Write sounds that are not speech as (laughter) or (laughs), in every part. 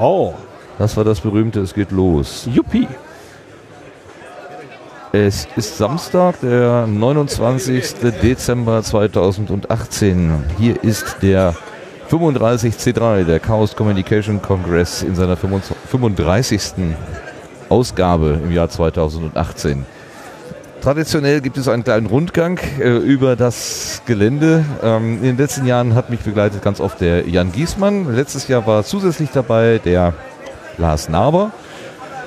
Oh, Das war das berühmte Es geht los. Juppie. Es ist Samstag, der 29. Dezember 2018. Hier ist der 35C3, der Chaos Communication Congress in seiner 35. Ausgabe im Jahr 2018. Traditionell gibt es einen kleinen Rundgang äh, über das Gelände. Ähm, in den letzten Jahren hat mich begleitet ganz oft der Jan Giesmann. Letztes Jahr war zusätzlich dabei der Lars Naber.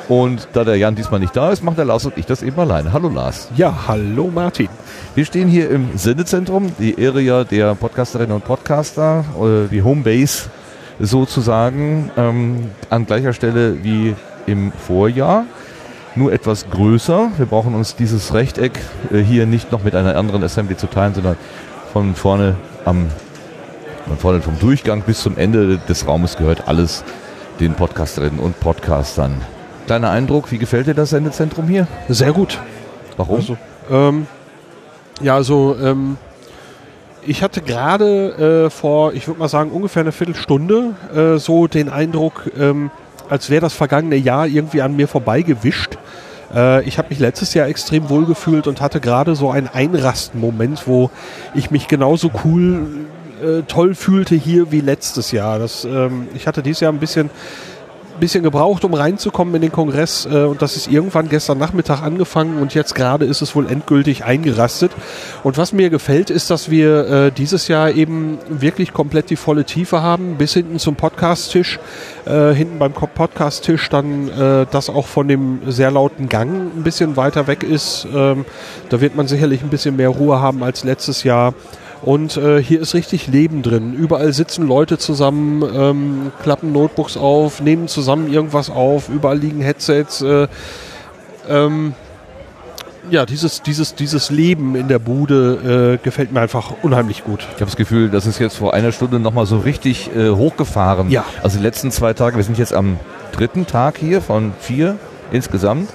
Und da der Jan diesmal nicht da ist, macht der Lars und ich das eben alleine. Hallo Lars. Ja, hallo Martin. Wir stehen hier im Sendezentrum, die Area der Podcasterinnen und Podcaster, äh, die Homebase sozusagen, ähm, an gleicher Stelle wie im Vorjahr, nur etwas größer. Wir brauchen uns dieses Rechteck äh, hier nicht noch mit einer anderen Assembly zu teilen, sondern von vorne am von vorne vom Durchgang bis zum Ende des Raumes gehört alles den Podcasterinnen und Podcastern. Kleiner Eindruck, wie gefällt dir das Sendezentrum hier? Sehr gut. Warum? Also, ähm, ja, also ähm, ich hatte gerade äh, vor, ich würde mal sagen, ungefähr eine Viertelstunde äh, so den Eindruck, ähm, als wäre das vergangene Jahr irgendwie an mir vorbeigewischt. Äh, ich habe mich letztes Jahr extrem wohl gefühlt und hatte gerade so einen Einrasten-Moment, wo ich mich genauso cool, äh, toll fühlte hier wie letztes Jahr. Das, ähm, ich hatte dieses Jahr ein bisschen bisschen gebraucht, um reinzukommen in den Kongress äh, und das ist irgendwann gestern Nachmittag angefangen und jetzt gerade ist es wohl endgültig eingerastet. Und was mir gefällt, ist, dass wir äh, dieses Jahr eben wirklich komplett die volle Tiefe haben, bis hinten zum Podcast-Tisch, äh, hinten beim Podcast-Tisch dann äh, das auch von dem sehr lauten Gang ein bisschen weiter weg ist. Ähm, da wird man sicherlich ein bisschen mehr Ruhe haben als letztes Jahr. Und äh, hier ist richtig Leben drin. Überall sitzen Leute zusammen, ähm, klappen Notebooks auf, nehmen zusammen irgendwas auf. Überall liegen Headsets. Äh, ähm, ja, dieses, dieses, dieses Leben in der Bude äh, gefällt mir einfach unheimlich gut. Ich habe das Gefühl, das ist jetzt vor einer Stunde nochmal so richtig äh, hochgefahren. Ja. Also die letzten zwei Tage, wir sind jetzt am dritten Tag hier von vier insgesamt.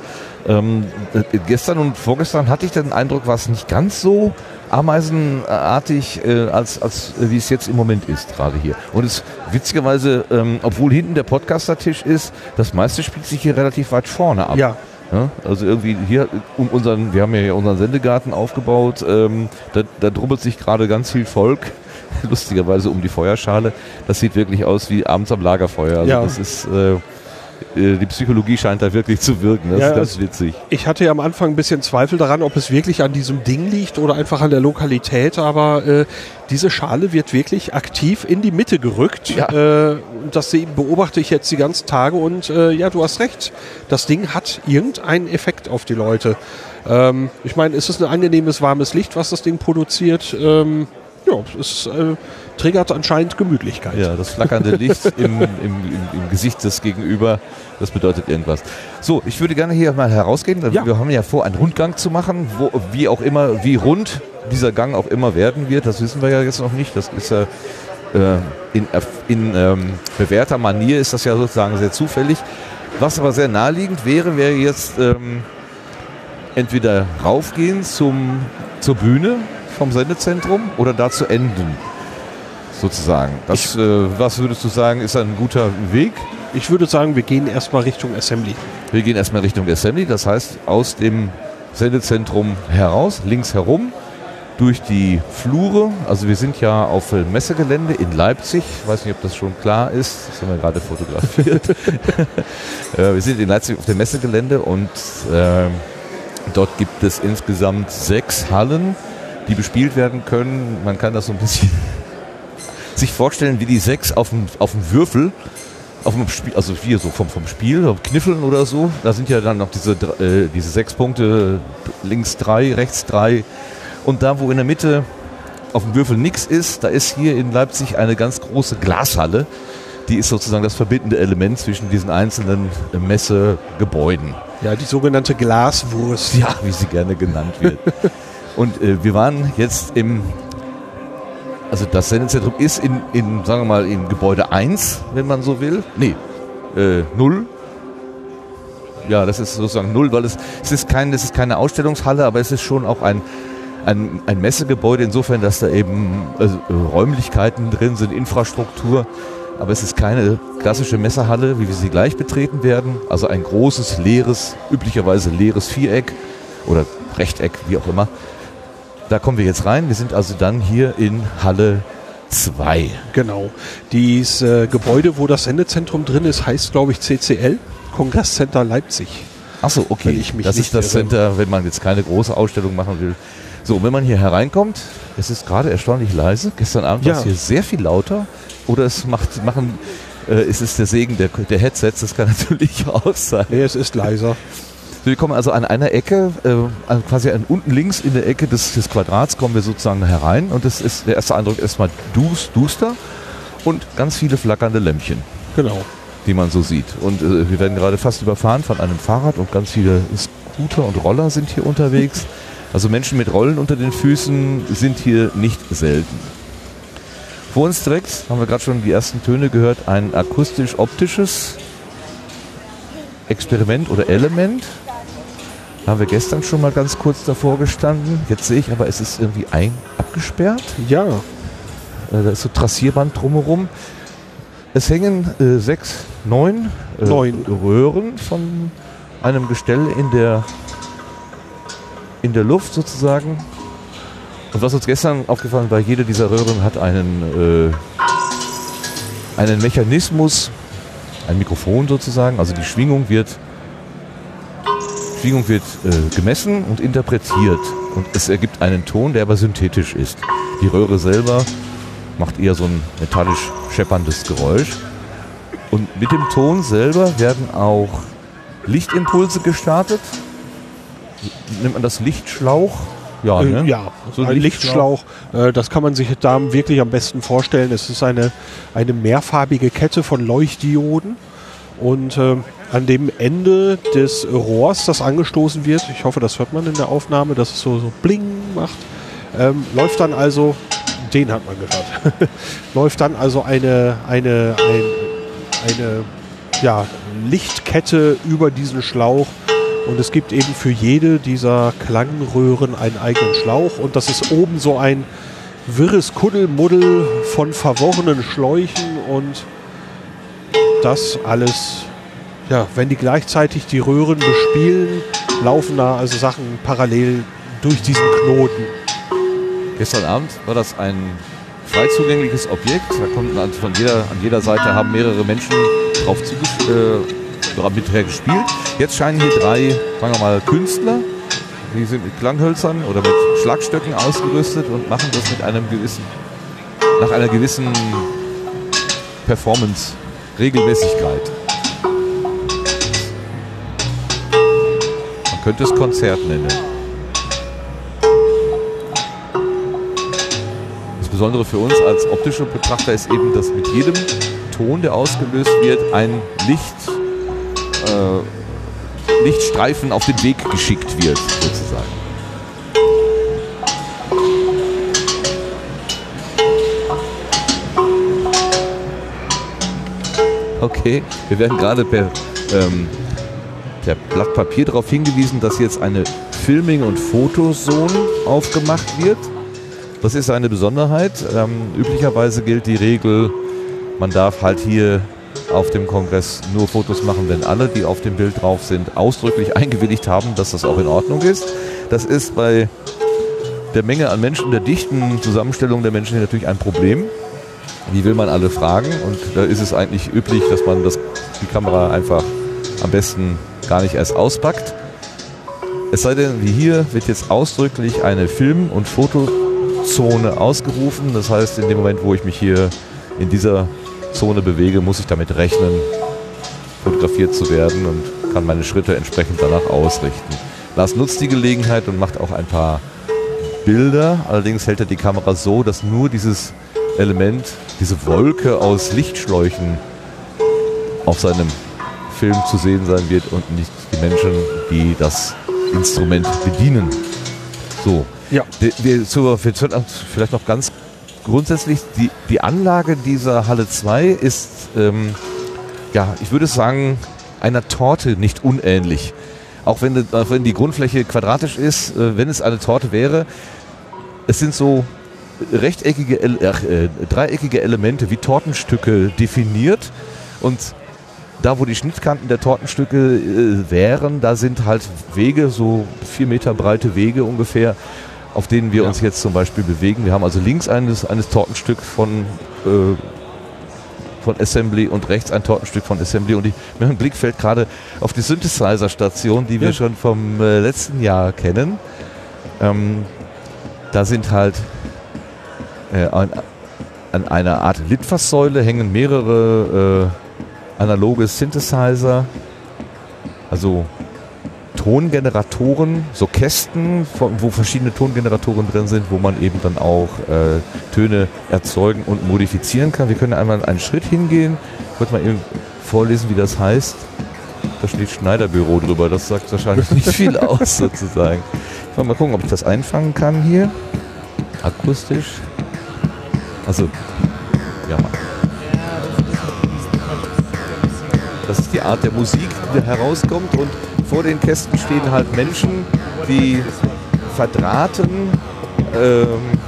Ähm, äh, gestern und vorgestern hatte ich den Eindruck, war es nicht ganz so ameisenartig, äh, als, als äh, wie es jetzt im Moment ist, gerade hier. Und es witzigerweise, ähm, obwohl hinten der Podcaster-Tisch ist, das meiste spielt sich hier relativ weit vorne ab. Ja, Ja, also irgendwie hier um unseren, wir haben ja hier unseren Sendegarten aufgebaut, ähm, da, da drubbelt sich gerade ganz viel Volk, (laughs) lustigerweise um die Feuerschale. Das sieht wirklich aus wie abends am Lagerfeuer. Also Ja. das ist, äh, äh, die Psychologie scheint da wirklich zu wirken. Das Ja, ist ganz es- witzig. ich hatte ja am Anfang ein bisschen Zweifel daran, ob es wirklich an diesem Ding liegt oder einfach an der Lokalität, aber äh, diese Schale wird wirklich aktiv in die Mitte gerückt. Ja. Äh, das beobachte ich jetzt die ganzen Tage und äh, ja, du hast recht. Das Ding hat irgendeinen Effekt auf die Leute. Ähm, ich meine, es ist ein angenehmes, warmes Licht, was das Ding produziert. Ähm, ja, es äh, triggert anscheinend Gemütlichkeit. Ja, das flackernde Licht (laughs) im, im, im, im Gesicht des Gegenüber, das bedeutet irgendwas. So, ich würde gerne hier mal herausgehen. Ja. Wir haben ja vor, einen Rundgang zu machen, wo, wie auch immer, wie rund dieser Gang auch immer werden wird. Das wissen wir ja jetzt noch nicht. Das ist ja äh, in, in ähm, bewährter Manier ist das ja sozusagen sehr zufällig. Was aber sehr naheliegend wäre, wäre jetzt ähm, entweder raufgehen zum, zur Bühne vom Sendezentrum oder da zu enden sozusagen. Das, äh, was würdest du sagen, ist ein guter Weg? Ich würde sagen, wir gehen erstmal Richtung Assembly. Wir gehen erstmal Richtung Assembly, das heißt aus dem Sendezentrum heraus, links herum, durch die Flure. Also wir sind ja auf dem Messegelände in Leipzig. Ich weiß nicht, ob das schon klar ist. Das haben wir gerade fotografiert. (laughs) (laughs) äh, wir sind in Leipzig auf dem Messegelände und ähm, dort gibt es insgesamt sechs Hallen, die bespielt werden können. Man kann das so ein bisschen sich vorstellen, wie die sechs auf dem, auf dem Würfel, auf dem Spiel, also hier so vom, vom Spiel, Kniffeln oder so. Da sind ja dann noch diese, äh, diese sechs Punkte, links drei, rechts drei. Und da, wo in der Mitte auf dem Würfel nichts ist, da ist hier in Leipzig eine ganz große Glashalle. Die ist sozusagen das verbindende Element zwischen diesen einzelnen äh, Messegebäuden. Ja, die sogenannte Glaswurst. Ja, wie sie gerne genannt wird. (laughs) Und äh, wir waren jetzt im, also das Sendezentrum ist in, in, sagen wir mal, in Gebäude 1, wenn man so will. Nee, äh, 0. Ja, das ist sozusagen 0, weil es, es ist kein, es ist keine Ausstellungshalle, aber es ist schon auch ein, ein, ein Messegebäude insofern, dass da eben äh, Räumlichkeiten drin sind, Infrastruktur. aber es ist keine klassische Messerhalle, wie wir sie gleich betreten werden. Also ein großes, leeres, üblicherweise leeres Viereck oder Rechteck, wie auch immer. Da kommen wir jetzt rein. Wir sind also dann hier in Halle 2. Genau. Dieses äh, Gebäude, wo das Sendezentrum drin ist, heißt, glaube ich, CCL, Kongresscenter Leipzig. Achso, okay. Das ist das irre. Center, wenn man jetzt keine große Ausstellung machen will. So, wenn man hier hereinkommt, es ist gerade erstaunlich leise. Gestern Abend war Ja. es hier sehr viel lauter. Oder es macht, machen, äh, es ist der Segen der, der Headsets, das kann (laughs) natürlich auch sein. Nee, es ist leiser. Wir kommen also an einer Ecke, äh, quasi an, unten links in der Ecke des, des Quadrats kommen wir sozusagen herein und das ist der erste Eindruck erstmal dus, duster und ganz viele flackernde Lämpchen, Genau. die man so sieht. Und äh, wir werden gerade fast überfahren von einem Fahrrad und ganz viele Scooter und Roller sind hier unterwegs. (laughs) Also Menschen mit Rollen unter den Füßen sind hier nicht selten. Vor uns direkt haben wir gerade schon die ersten Töne gehört, ein akustisch-optisches Experiment oder Element. Haben wir gestern schon mal ganz kurz davor gestanden. Jetzt sehe ich aber, es ist irgendwie ein abgesperrt. Ja, Äh, Da ist so Trassierband drumherum. Es hängen äh, sechs, neun, äh, Neun. Röhren von einem Gestell in der, in der Luft sozusagen. Und was uns gestern aufgefallen war, jede dieser Röhren hat einen, äh, einen Mechanismus, ein Mikrofon sozusagen. Also die Schwingung wird, Schwingung wird äh, gemessen und interpretiert. Und es ergibt einen Ton, der aber synthetisch ist. Die Röhre selber macht eher so ein metallisch schepperndes Geräusch. Und mit dem Ton selber werden auch Lichtimpulse gestartet. Nennt man das Lichtschlauch? Ja, äh, ne? ja. So ein ein Lichtschlauch. Äh, das kann man sich da wirklich am besten vorstellen. Es ist eine, eine mehrfarbige Kette von Leuchtdioden. Und äh, an dem Ende des Rohrs, das angestoßen wird, ich hoffe, das hört man in der Aufnahme, dass es so, so bling macht, ähm, läuft dann also, den hat man gehört, (laughs) läuft dann also eine, eine, ein, eine ja, Lichtkette über diesen Schlauch. Und es gibt eben für jede dieser Klangröhren einen eigenen Schlauch. Und das ist oben so ein wirres Kuddelmuddel von verworrenen Schläuchen und das alles, ja, wenn die gleichzeitig die Röhren bespielen, laufen da also Sachen parallel durch diesen Knoten. Gestern Abend war das ein frei zugängliches Objekt. Da konnten an, von jeder, an jeder Seite haben mehrere Menschen drauf äh, mither gespielt. Jetzt scheinen hier drei, sagen wir mal, Künstler, die sind mit Klanghölzern oder mit Schlagstöcken ausgerüstet und machen das mit einem gewissen, nach einer gewissen Performance, Regelmäßigkeit. Könnte es Konzert nennen. Das Besondere für uns als optische Betrachter ist eben, dass mit jedem Ton, der ausgelöst wird, ein Licht, äh, Lichtstreifen auf den Weg geschickt wird, sozusagen. Okay, wir werden gerade per, ähm, per Blatt Papier darauf hingewiesen, dass jetzt eine Filming- und Fotozone aufgemacht wird. Das ist eine Besonderheit. Ähm, üblicherweise gilt die Regel, man darf halt hier auf dem Kongress nur Fotos machen, wenn alle, die auf dem Bild drauf sind, ausdrücklich (laughs) eingewilligt haben, dass das auch in Ordnung ist. Das ist bei der Menge an Menschen, der dichten Zusammenstellung der Menschen hier natürlich ein Problem. Wie will man alle fragen? Und da ist es eigentlich üblich, dass man das, die Kamera einfach am besten gar nicht erst auspackt. Es sei denn, wie hier wird jetzt ausdrücklich eine Film- und Fotozone ausgerufen. Das heißt, in dem Moment, wo ich mich hier in dieser Zone bewege, muss ich damit rechnen, fotografiert zu werden und kann meine Schritte entsprechend danach ausrichten. Lars nutzt die Gelegenheit und macht auch ein paar Bilder. Allerdings hält er die Kamera so, dass nur dieses Element, diese Wolke aus Lichtschläuchen auf seinem Film zu sehen sein wird und nicht die Menschen, die das Instrument bedienen. So, Ja. zu, sollten vielleicht noch ganz grundsätzlich, die, die Anlage dieser Halle 2 ist, ähm, ja, ich würde sagen, einer Torte nicht unähnlich. Auch wenn, auch wenn die Grundfläche quadratisch ist, äh, wenn es eine Torte wäre, es sind so rechteckige, ach, äh, dreieckige Elemente wie Tortenstücke definiert und da, wo die Schnittkanten der Tortenstücke äh, wären, da sind halt Wege, so vier Meter breite Wege ungefähr, auf denen wir ja. uns jetzt zum Beispiel bewegen. Wir haben also links eines, eines Tortenstück von, äh, von Assembly und rechts ein Tortenstück von Assembly. Und ich, mein Blick fällt gerade auf die Synthesizer-Station, die wir schon vom äh, letzten Jahr kennen. Ähm, da sind halt äh, an, an, einer Art Litfaßsäule hängen mehrere äh, analoge Synthesizer, also Tongeneratoren, so Kästen, wo verschiedene Tongeneratoren drin sind, wo man eben dann auch äh, Töne erzeugen und modifizieren kann. Wir können einmal einen Schritt hingehen. Ich wollte mal eben vorlesen, wie das heißt. Da steht Schneiderbüro drüber. Das sagt wahrscheinlich nicht viel (laughs) aus, sozusagen. Ich wollte mal gucken, ob ich das einfangen kann hier. Akustisch. Also, ja. Das ist die Art der Musik, die da herauskommt und vor den Kästen stehen halt Menschen, die verdrahten ähm,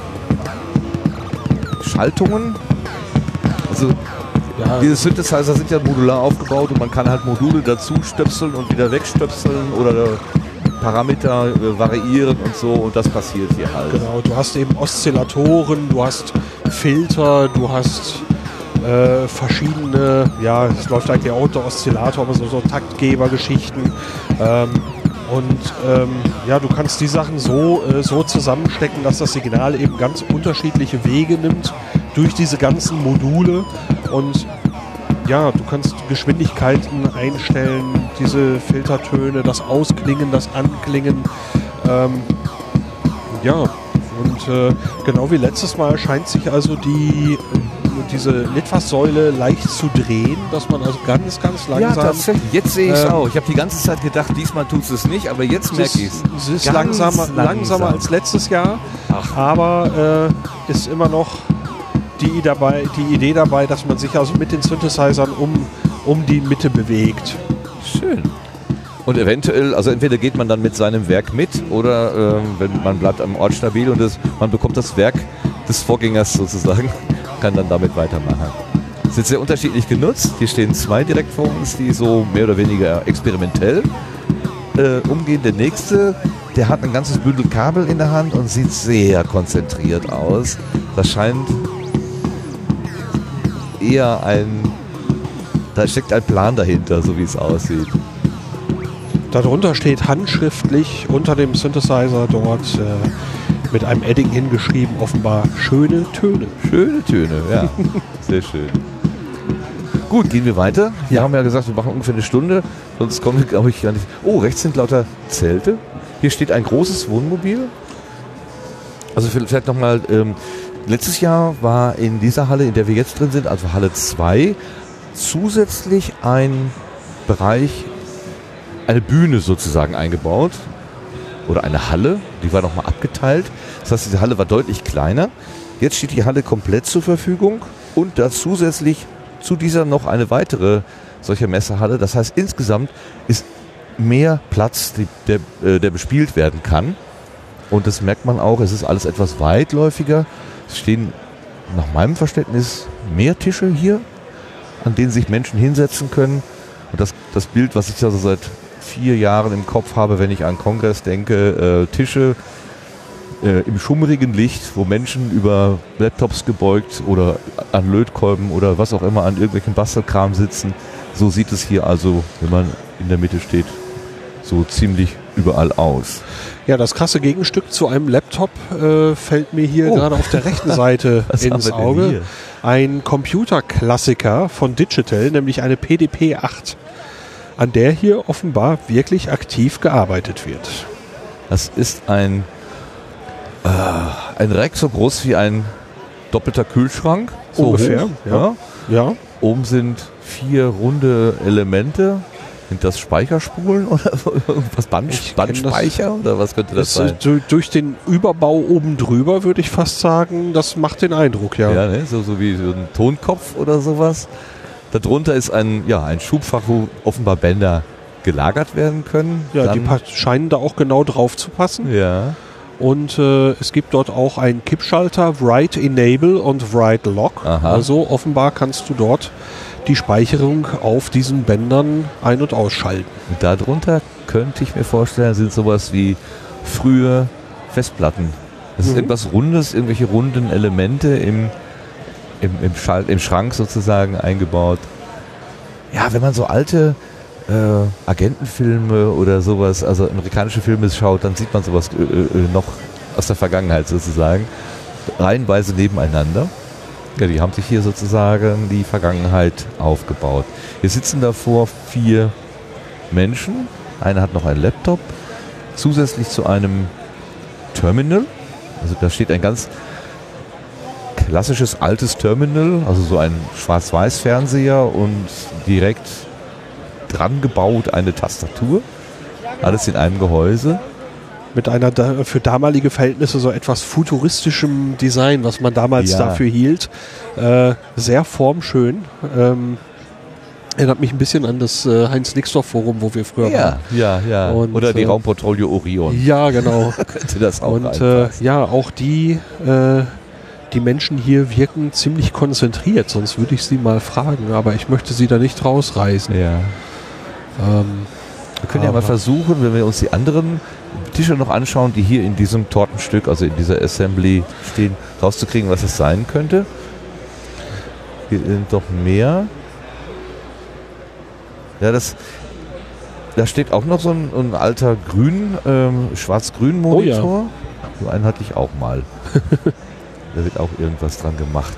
Schaltungen. Also ja. diese Synthesizer sind ja modular aufgebaut und man kann halt Module dazu stöpseln und wieder wegstöpseln oder Parameter äh, variieren und so und das passiert hier halt. Genau, du hast eben Oszillatoren, du hast Filter, du hast äh, verschiedene, ja, es läuft eigentlich auch der Oszillator, aber so, so Taktgebergeschichten. Ähm, und ähm, ja, du kannst die Sachen so, äh, so zusammenstecken, dass das Signal eben ganz unterschiedliche Wege nimmt durch diese ganzen Module. Und ja, du kannst Geschwindigkeiten einstellen, diese Filtertöne, das Ausklingen, das Anklingen. Ähm, ja, und äh, genau wie letztes Mal scheint sich also die diese Litfaßsäule leicht zu drehen, dass man also ganz, ganz langsam. Ja, tatsächlich. Jetzt sehe ich es ähm, auch. Ich habe die ganze Zeit gedacht, diesmal tut es nicht, aber jetzt merke ich es. Es ist langsamer, langsam. langsamer als letztes Jahr, Ach. aber äh, ist immer noch die, dabei, die Idee dabei, dass man sich also mit den Synthesizern um, um die Mitte bewegt. Schön. Und eventuell, also entweder geht man dann mit seinem Werk mit oder äh, wenn man bleibt am Ort stabil und das, man bekommt das Werk des Vorgängers sozusagen, kann dann damit weitermachen. Sind sehr unterschiedlich genutzt. Hier stehen zwei direkt vor uns, die so mehr oder weniger experimentell äh, umgehen. Der nächste, der hat ein ganzes Bündel Kabel in der Hand und sieht sehr konzentriert aus. Das scheint eher ein, da steckt ein Plan dahinter, so wie es aussieht. Darunter steht handschriftlich unter dem Synthesizer dort äh, mit einem Edding hingeschrieben, offenbar schöne Töne. Schöne Töne, ja. (laughs) Sehr schön. Gut, gehen wir weiter. Wir ja. haben ja gesagt, wir machen ungefähr eine Stunde, sonst kommen wir, glaube ich, gar nicht. Oh, rechts sind lauter Zelte. Hier steht ein großes Wohnmobil. Also vielleicht nochmal, ähm, letztes Jahr war in dieser Halle, in der wir jetzt drin sind, also Halle 2, zusätzlich ein Bereich, eine Bühne sozusagen eingebaut oder eine Halle, die war nochmal abgeteilt. Das heißt, diese Halle war deutlich kleiner. Jetzt steht die Halle komplett zur Verfügung und da zusätzlich zu dieser noch eine weitere solche Messehalle. Das heißt, insgesamt ist mehr Platz, der, äh, der bespielt werden kann. Und das merkt man auch, es ist alles etwas weitläufiger. Es stehen nach meinem Verständnis mehr Tische hier, an denen sich Menschen hinsetzen können. Und das, das Bild, was ich also seit vier Jahren im Kopf habe, wenn ich an Kongress denke. Äh, Tische äh, im schummrigen Licht, wo Menschen über Laptops gebeugt oder an Lötkolben oder was auch immer an irgendwelchen Bastelkram sitzen. So sieht es hier also, wenn man in der Mitte steht, so ziemlich überall aus. Ja, das krasse Gegenstück zu einem Laptop äh, fällt mir hier oh. gerade auf der rechten Seite (laughs) ins Auge. Ein Computerklassiker von Digital, nämlich eine PDP 8 an der hier offenbar wirklich aktiv gearbeitet wird. Das ist ein, äh, ein Rack so groß wie ein doppelter Kühlschrank. So Ungefähr, hoch, ja. ja. Oben sind vier runde Elemente. Sind das Speicherspulen oder (laughs) was Band, Bandspeicher oder was könnte das, das sein? Durch den Überbau oben drüber würde ich fast sagen, das macht den Eindruck, ja. Ja, ne? so, so wie so ein Tonkopf oder sowas. Darunter ist ein, ja, ein Schubfach, wo offenbar Bänder gelagert werden können. Ja, Dann, die scheinen da auch genau drauf zu passen. Ja. Und äh, es gibt dort auch einen Kippschalter, Write Enable und Write Lock. Aha. Also offenbar kannst du dort die Speicherung auf diesen Bändern ein- und ausschalten. Und darunter könnte ich mir vorstellen, sind sowas wie frühe Festplatten. Das ist Mhm. irgendwas Rundes, irgendwelche runden Elemente im, im, im, Schal im Schrank sozusagen eingebaut. Ja, wenn man so alte äh, Agentenfilme oder sowas, also amerikanische Filme schaut, dann sieht man sowas äh, äh, noch aus der Vergangenheit sozusagen. Reihenweise nebeneinander. Ja, die haben sich hier sozusagen die Vergangenheit aufgebaut. Hier sitzen davor vier Menschen. Einer hat noch einen Laptop. Zusätzlich zu einem Terminal. Also da steht ein ganz klassisches altes Terminal, also so ein Schwarz-Weiß-Fernseher und direkt dran gebaut eine Tastatur. Alles in einem Gehäuse. Mit einer da, für damalige Verhältnisse so etwas futuristischem Design, was man damals Ja. dafür hielt. Äh, sehr formschön. Ähm, erinnert mich ein bisschen an das äh, Heinz-Nixdorf-Forum, wo wir früher waren. ja, ja. Und, Oder die äh, Raumpatrouille Orion. Ja, genau. (laughs) Könnte das auch Und äh, ja, auch die, äh, die Menschen hier wirken ziemlich konzentriert, sonst würde ich sie mal fragen, aber ich möchte sie da nicht rausreißen. ja. Ähm, Wir können ja mal versuchen, wenn wir uns die anderen Tische noch anschauen, die hier in diesem Tortenstück, also in dieser Assembly stehen, rauszukriegen, was es sein könnte. Hier sind doch mehr. Ja, das, da steht auch noch so ein, ein alter grün, ähm, schwarz-grün Monitor. So einen hatte ich auch mal. (laughs) da wird auch irgendwas dran gemacht.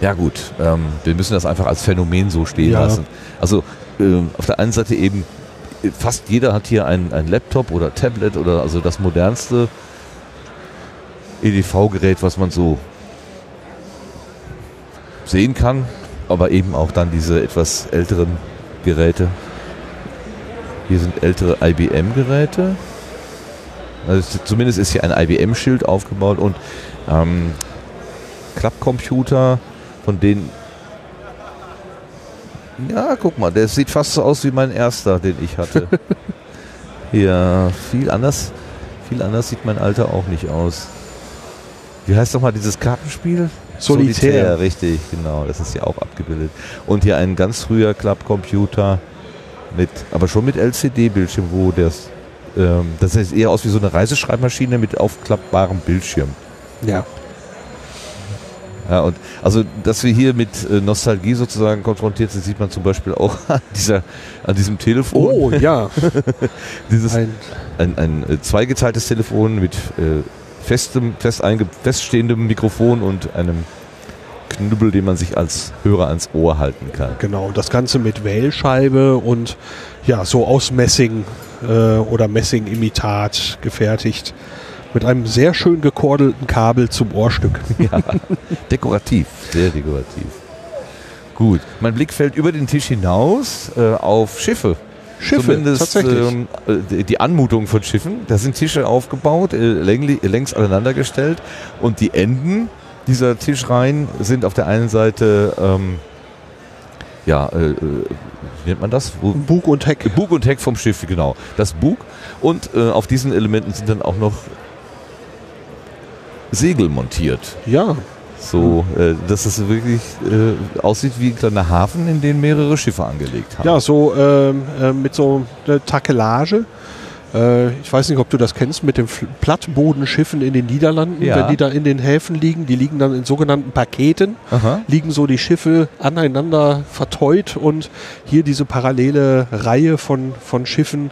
Ja gut, ähm, wir müssen das einfach als Phänomen so stehen Ja. lassen. Also ähm, auf der einen Seite eben, fast jeder hat hier ein, ein Laptop oder Tablet oder also das modernste EDV-Gerät, was man so sehen kann, aber eben auch dann diese etwas älteren Geräte. Hier sind ältere IBM-Geräte. Also es- zumindest ist hier ein IBM-Schild aufgebaut und ähm, Klappcomputer, von denen ja, guck mal, der sieht fast so aus wie mein erster, den ich hatte. (laughs) ja, viel anders, viel anders sieht mein alter auch nicht aus. Wie heißt doch mal dieses Kartenspiel? Solitär. richtig, genau, das ist hier auch abgebildet. Und hier ein ganz früher Klappcomputer mit, aber schon mit LCD-Bildschirm, wo das, ähm, das sieht eher aus wie so eine Reiseschreibmaschine mit aufklappbarem Bildschirm. ja. Ja, und also, dass wir hier mit äh, Nostalgie sozusagen konfrontiert sind, sieht man zum Beispiel auch (laughs) an, dieser, an diesem Telefon. Oh ja, (laughs) Dieses, ein, ein, ein äh, zweigeteiltes Telefon mit äh, festem, fest einge feststehendem Mikrofon und einem Knüppel, den man sich als Hörer ans Ohr halten kann. genau, das Ganze mit Wählscheibe und ja, so aus Messing äh, oder Messing-Imitat gefertigt. Mit einem sehr schön gekordelten Kabel zum Ohrstück. (laughs) Ja, dekorativ, sehr dekorativ. Gut, mein Blick fällt über den Tisch hinaus äh, auf Schiffe. Schiffe, Zumindest tatsächlich. ähm, äh, die- die Anmutung von Schiffen. Da sind Tische aufgebaut, äh, längli- längs aneinandergestellt und die Enden dieser Tischreihen sind auf der einen Seite, ähm, ja, äh, äh, wie nennt man das? Wo, Bug und Heck. Bug und Heck vom Schiff, genau. Das Bug. Und äh, auf diesen Elementen sind dann auch noch Segel montiert. Ja, So, äh, dass es wirklich äh, aussieht wie ein kleiner Hafen, in den mehrere Schiffe angelegt haben. ja, so ähm, äh, mit so einer Takelage. Äh, ich weiß nicht, ob du das kennst, mit den Plattbodenschiffen in den Niederlanden, Ja. wenn die da in den Häfen liegen. Die liegen dann in sogenannten Paketen. Aha. liegen so die Schiffe aneinander verteut und hier diese parallele Reihe von, von Schiffen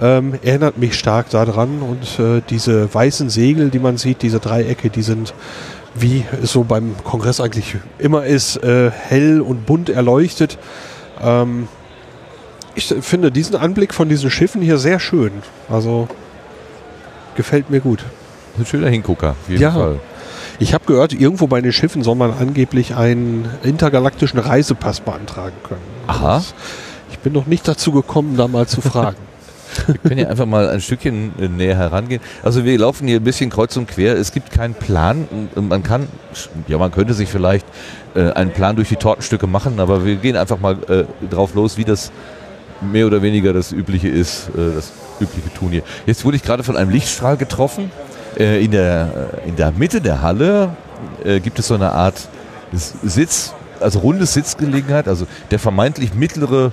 ähm, erinnert mich stark daran und äh, diese weißen Segel, die man sieht, diese Dreiecke, die sind wie es so beim Kongress eigentlich immer ist, äh, hell und bunt erleuchtet. Ähm, ich finde diesen Anblick von diesen Schiffen hier sehr schön. Also gefällt mir gut. Ein schöner Hingucker, auf jeden Ja. Fall. Ich habe gehört, irgendwo bei den Schiffen soll man angeblich einen intergalaktischen Reisepass beantragen können. Aha. Das- Ich bin noch nicht dazu gekommen, da mal zu fragen. (laughs) Wir können ja einfach mal ein Stückchen äh, näher herangehen. Also wir laufen hier ein bisschen kreuz und quer. Es gibt keinen Plan. Man kann, ja, man könnte sich vielleicht äh, einen Plan durch die Tortenstücke machen, aber wir gehen einfach mal äh, drauf los, wie das mehr oder weniger das Übliche ist. Äh, das übliche tun hier. Jetzt wurde ich gerade von einem Lichtstrahl getroffen. Äh, in, der, äh, in der Mitte der Halle gibt es so eine Art Sitz, also runde Sitzgelegenheit, also der vermeintlich mittlere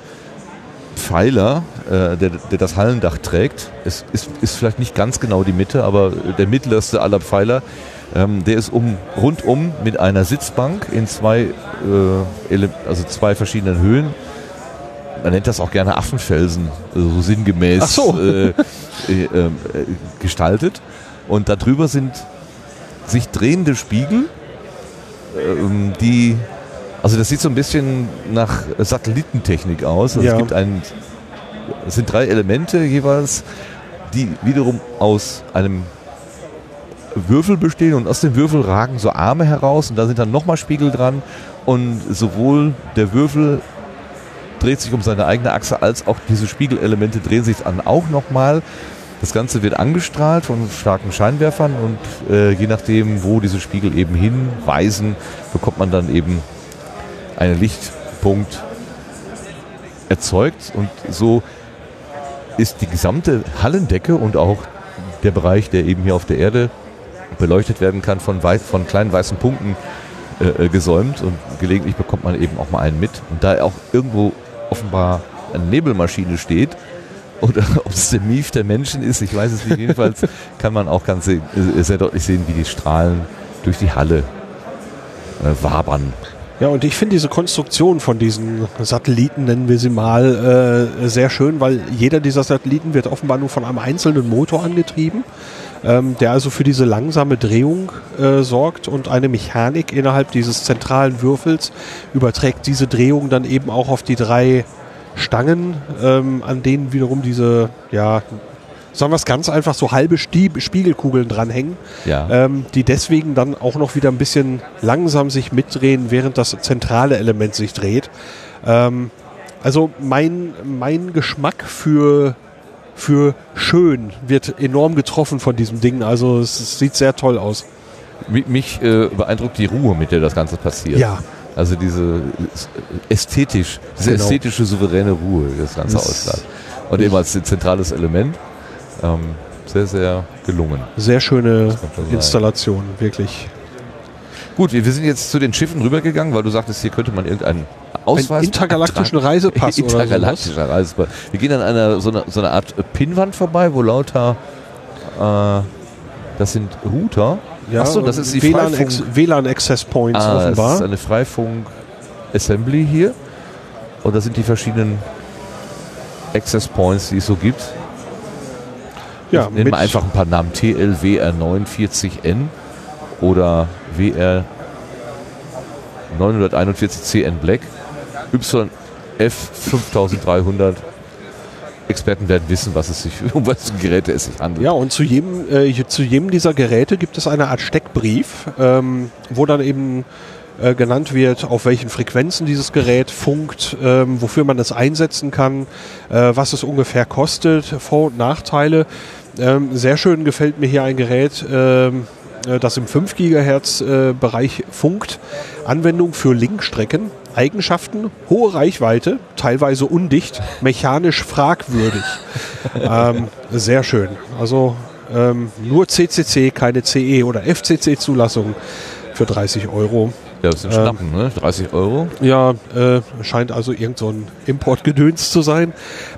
Pfeiler, der, der, das Hallendach trägt, ist, ist, ist, vielleicht nicht ganz genau die Mitte, aber der mittlerste aller Pfeiler, ähm, der ist um, rundum mit einer Sitzbank in zwei, äh, also zwei verschiedenen Höhen. Man nennt das auch gerne Affenfelsen, so sinngemäß so. äh, äh, ähm, gestaltet. Und darüber sind sich drehende Spiegel, ähm, die also das sieht so ein bisschen nach Satellitentechnik aus. Also ja. Es gibt ein, es sind drei Elemente jeweils, die wiederum aus einem Würfel bestehen und aus dem Würfel ragen so Arme heraus und da sind dann nochmal Spiegel dran und sowohl der Würfel dreht sich um seine eigene Achse als auch diese Spiegelelemente drehen sich dann auch nochmal. Das Ganze wird angestrahlt von starken Scheinwerfern und äh, je nachdem, wo diese Spiegel eben hinweisen, bekommt man dann eben einen Lichtpunkt erzeugt und so ist die gesamte Hallendecke und auch der Bereich, der eben hier auf der Erde beleuchtet werden kann, von, von kleinen weißen Punkten äh, äh, gesäumt und gelegentlich bekommt man eben auch mal einen mit. Und da auch irgendwo offenbar eine Nebelmaschine steht, oder (laughs) ob es der Mief der Menschen ist, ich weiß es nicht. Jedenfalls (laughs) kann man auch ganz sehr, äh, sehr deutlich sehen, wie die Strahlen durch die Halle äh, wabern. Ja, und ich finde diese Konstruktion von diesen Satelliten, nennen wir sie mal, äh, sehr schön, weil jeder dieser Satelliten wird offenbar nur von einem einzelnen Motor angetrieben, ähm, der also für diese langsame Drehung äh, sorgt und eine Mechanik innerhalb dieses zentralen Würfels überträgt diese Drehung dann eben auch auf die drei Stangen, ähm, an denen wiederum diese ja, sagen wir es ganz einfach, so halbe Stieb Spiegelkugeln dranhängen, ja. ähm, die deswegen dann auch noch wieder ein bisschen langsam sich mitdrehen, während das zentrale Element sich dreht. Ähm, also mein, mein Geschmack für, für schön wird enorm getroffen von diesem Ding. Also es, sieht sehr toll aus. Mich äh, beeindruckt die Ruhe, mit der das Ganze passiert. Ja. Also diese ästhetisch, diese genau. ästhetische souveräne Ruhe, die das Ganze ausstrahlt. Und eben als zentrales Element ähm, sehr, sehr gelungen. Sehr schöne Installation, wirklich. Gut, wir, sind jetzt zu den Schiffen rübergegangen, weil du sagtest, hier könnte man irgendeinen Ausweis. Intergalaktischen Reisepass (laughs) Intergalaktischer Reisepass. Wir gehen an einer so, einer so eine Art Pinnwand vorbei, wo lauter äh, das sind Router. Ja, Achso, das ist die WLAN, WLAN Access Points ah, offenbar. Das ist eine Freifunk Assembly hier. Und das sind die verschiedenen Access Points, die es so gibt. Ja, Nennen wir einfach ein paar Namen. TLWR49N oder WR 941CN Black, YF 5300. Experten werden wissen, was es sich, (laughs) um was Geräte es sich handelt. Ja, und zu jedem, äh, zu jedem dieser Geräte gibt es eine Art Steckbrief, ähm, wo dann eben äh, genannt wird, auf welchen Frequenzen dieses Gerät funkt, ähm, wofür man es einsetzen kann, äh, was es ungefähr kostet, Vor- und Nachteile. Ähm, sehr schön gefällt mir hier ein Gerät, ähm, äh, das im 5 GHz äh, Bereich funkt. Anwendung für Linkstrecken. Eigenschaften, hohe Reichweite, teilweise undicht, mechanisch fragwürdig. (laughs) ähm, sehr schön. Also ähm, nur CCC, keine CE oder FCC-Zulassung für 30 Euro. Ja, das sind Schnappen, ähm, ne? 30 Euro. Ja, äh, scheint also irgend so ein Importgedöns zu sein.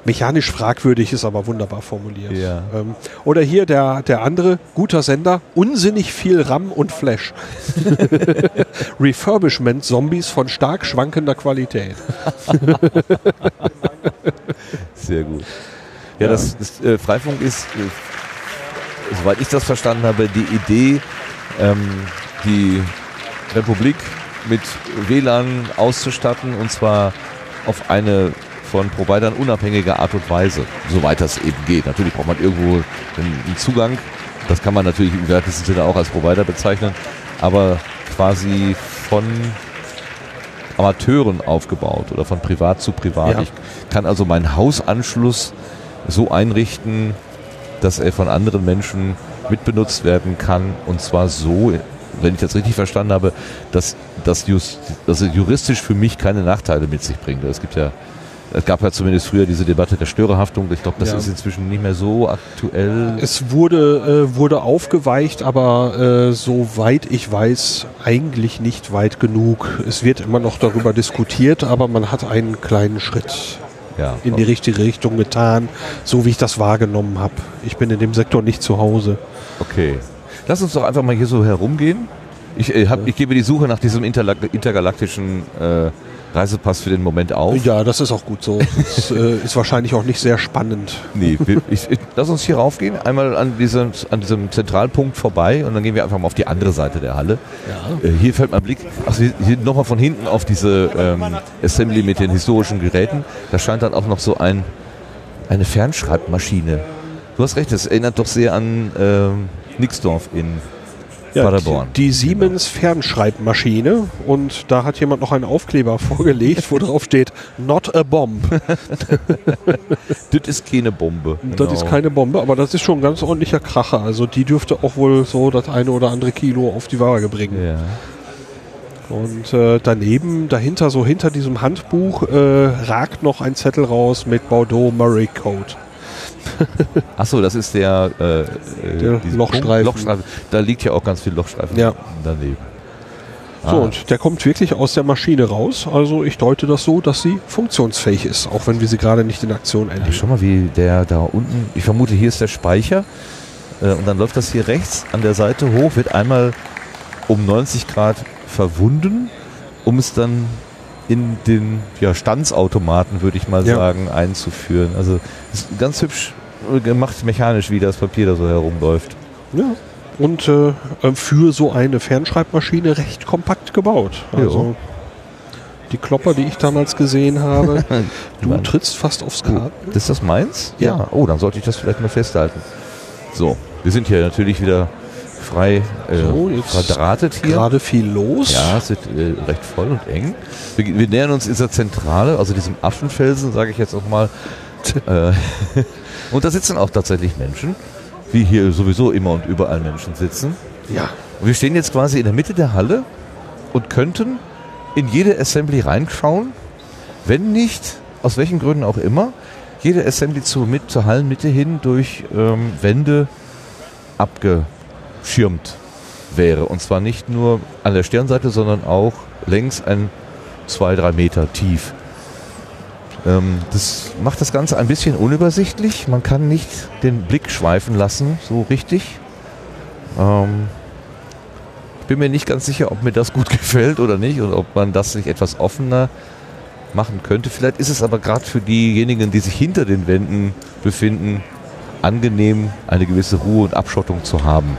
Mechanisch fragwürdig ist aber wunderbar formuliert. Ja. Ähm, oder hier der, der andere, guter Sender, unsinnig viel RAM und Flash. (laughs) Refurbishment-Zombies von stark schwankender Qualität. Sehr gut. Ja, ja. das, das äh, Freifunk ist, äh, soweit ich das verstanden habe, die Idee, ähm, die Republik mit WLAN auszustatten und zwar auf eine von Providern unabhängige Art und Weise, soweit das eben geht. Natürlich braucht man irgendwo einen Zugang. Das kann man natürlich im weitesten Sinne auch als Provider bezeichnen, aber quasi von Amateuren aufgebaut oder von privat zu privat. Ja. Ich kann also meinen Hausanschluss so einrichten, dass er von anderen Menschen mitbenutzt werden kann und zwar so wenn ich das richtig verstanden habe, dass das juristisch für mich keine Nachteile mit sich bringt. Es gibt ja Es gab ja zumindest früher diese Debatte der Störerhaftung. Ich glaube, das Ja. ist inzwischen nicht mehr so aktuell. Es wurde, äh, wurde aufgeweicht, aber äh, soweit ich weiß, eigentlich nicht weit genug. Es wird immer noch darüber diskutiert, aber man hat einen kleinen Schritt ja. in die richtige Richtung getan, so wie ich das wahrgenommen habe. Ich bin in dem Sektor nicht zu Hause. Okay. Lass uns doch einfach mal hier so herumgehen. Ich, äh, hab, ich gebe die Suche nach diesem interla- intergalaktischen äh, Reisepass für den Moment auf. Ja, das ist auch gut so. Das äh, ist wahrscheinlich auch nicht sehr spannend. Nee, wir, ich, ich, lass uns hier raufgehen, einmal an diesem, an diesem Zentralpunkt vorbei und dann gehen wir einfach mal auf die andere Seite der Halle. Ja. Äh, hier fällt mein Blick, ach, hier, hier nochmal von hinten auf diese ähm, Assembly mit den historischen Geräten. Da scheint dann auch noch so ein, eine Fernschreibmaschine. Du hast recht, das erinnert doch sehr an ähm, Nixdorf in Ja, Paderborn. Die, die Siemens Fernschreibmaschine und da hat jemand noch einen Aufkleber (laughs) vorgelegt, wo drauf steht Not a bomb. (laughs) Das ist keine Bombe. Das ist keine Bombe, aber das ist schon ein ganz ordentlicher Kracher. Also die dürfte auch wohl so das eine oder andere Kilo auf die Waage bringen. Ja. Und äh, daneben, dahinter, so hinter diesem Handbuch, äh, ragt noch ein Zettel raus mit Bordeaux Murray Code. (laughs) Achso, das ist der, äh, äh, Der Lochstreifen. Lochstreifen. Da liegt ja auch ganz viel Lochstreifen Ja. daneben. So, Ah. und der kommt wirklich aus der Maschine raus. Also ich deute das so, dass sie funktionsfähig ist, auch wenn wir sie gerade nicht in Aktion Ja, erleben. schau mal, wie der da unten, ich vermute, hier ist der Speicher. Äh, und dann läuft das hier rechts an der Seite hoch, wird einmal um 90 Grad verwunden, um es dann in den ja, Stanzautomaten, würde ich mal Ja. sagen, einzuführen. Also ist ganz hübsch äh, gemacht mechanisch, wie das Papier da so herumläuft. Ja. Und äh, für so eine Fernschreibmaschine recht kompakt gebaut. Also die Klopper, die ich damals gesehen habe, (laughs) du Mann. trittst fast aufs Karten. Das ist das meins? Ja. Oh, dann sollte ich das vielleicht mal festhalten. So, wir sind hier natürlich wieder frei äh, So, verdrahtet hier. Gerade viel los. Ja, es wird äh, recht voll und eng. Wir, wir nähern uns dieser Zentrale, also diesem Affenfelsen, sage ich jetzt auch mal. (laughs) äh, (laughs) und da sitzen auch tatsächlich Menschen, wie hier sowieso immer und überall Menschen sitzen. ja. Und wir stehen jetzt quasi in der Mitte der Halle und könnten in jede Assembly reinschauen, wenn nicht, aus welchen Gründen auch immer, jede Assembly zur, mit, zur Hallenmitte hin durch ähm, Wände abgeschirmt wäre. Und zwar nicht nur an der Stirnseite, sondern auch längs ein zwei, drei Meter tief. Ähm, das macht das Ganze ein bisschen unübersichtlich. Man kann nicht den Blick schweifen lassen, so richtig. Ähm, ich bin mir nicht ganz sicher, ob mir das gut (laughs) gefällt oder nicht und ob man das nicht etwas offener machen könnte. Vielleicht ist es aber gerade für diejenigen, die sich hinter den Wänden befinden, angenehm, eine gewisse Ruhe und Abschottung zu haben.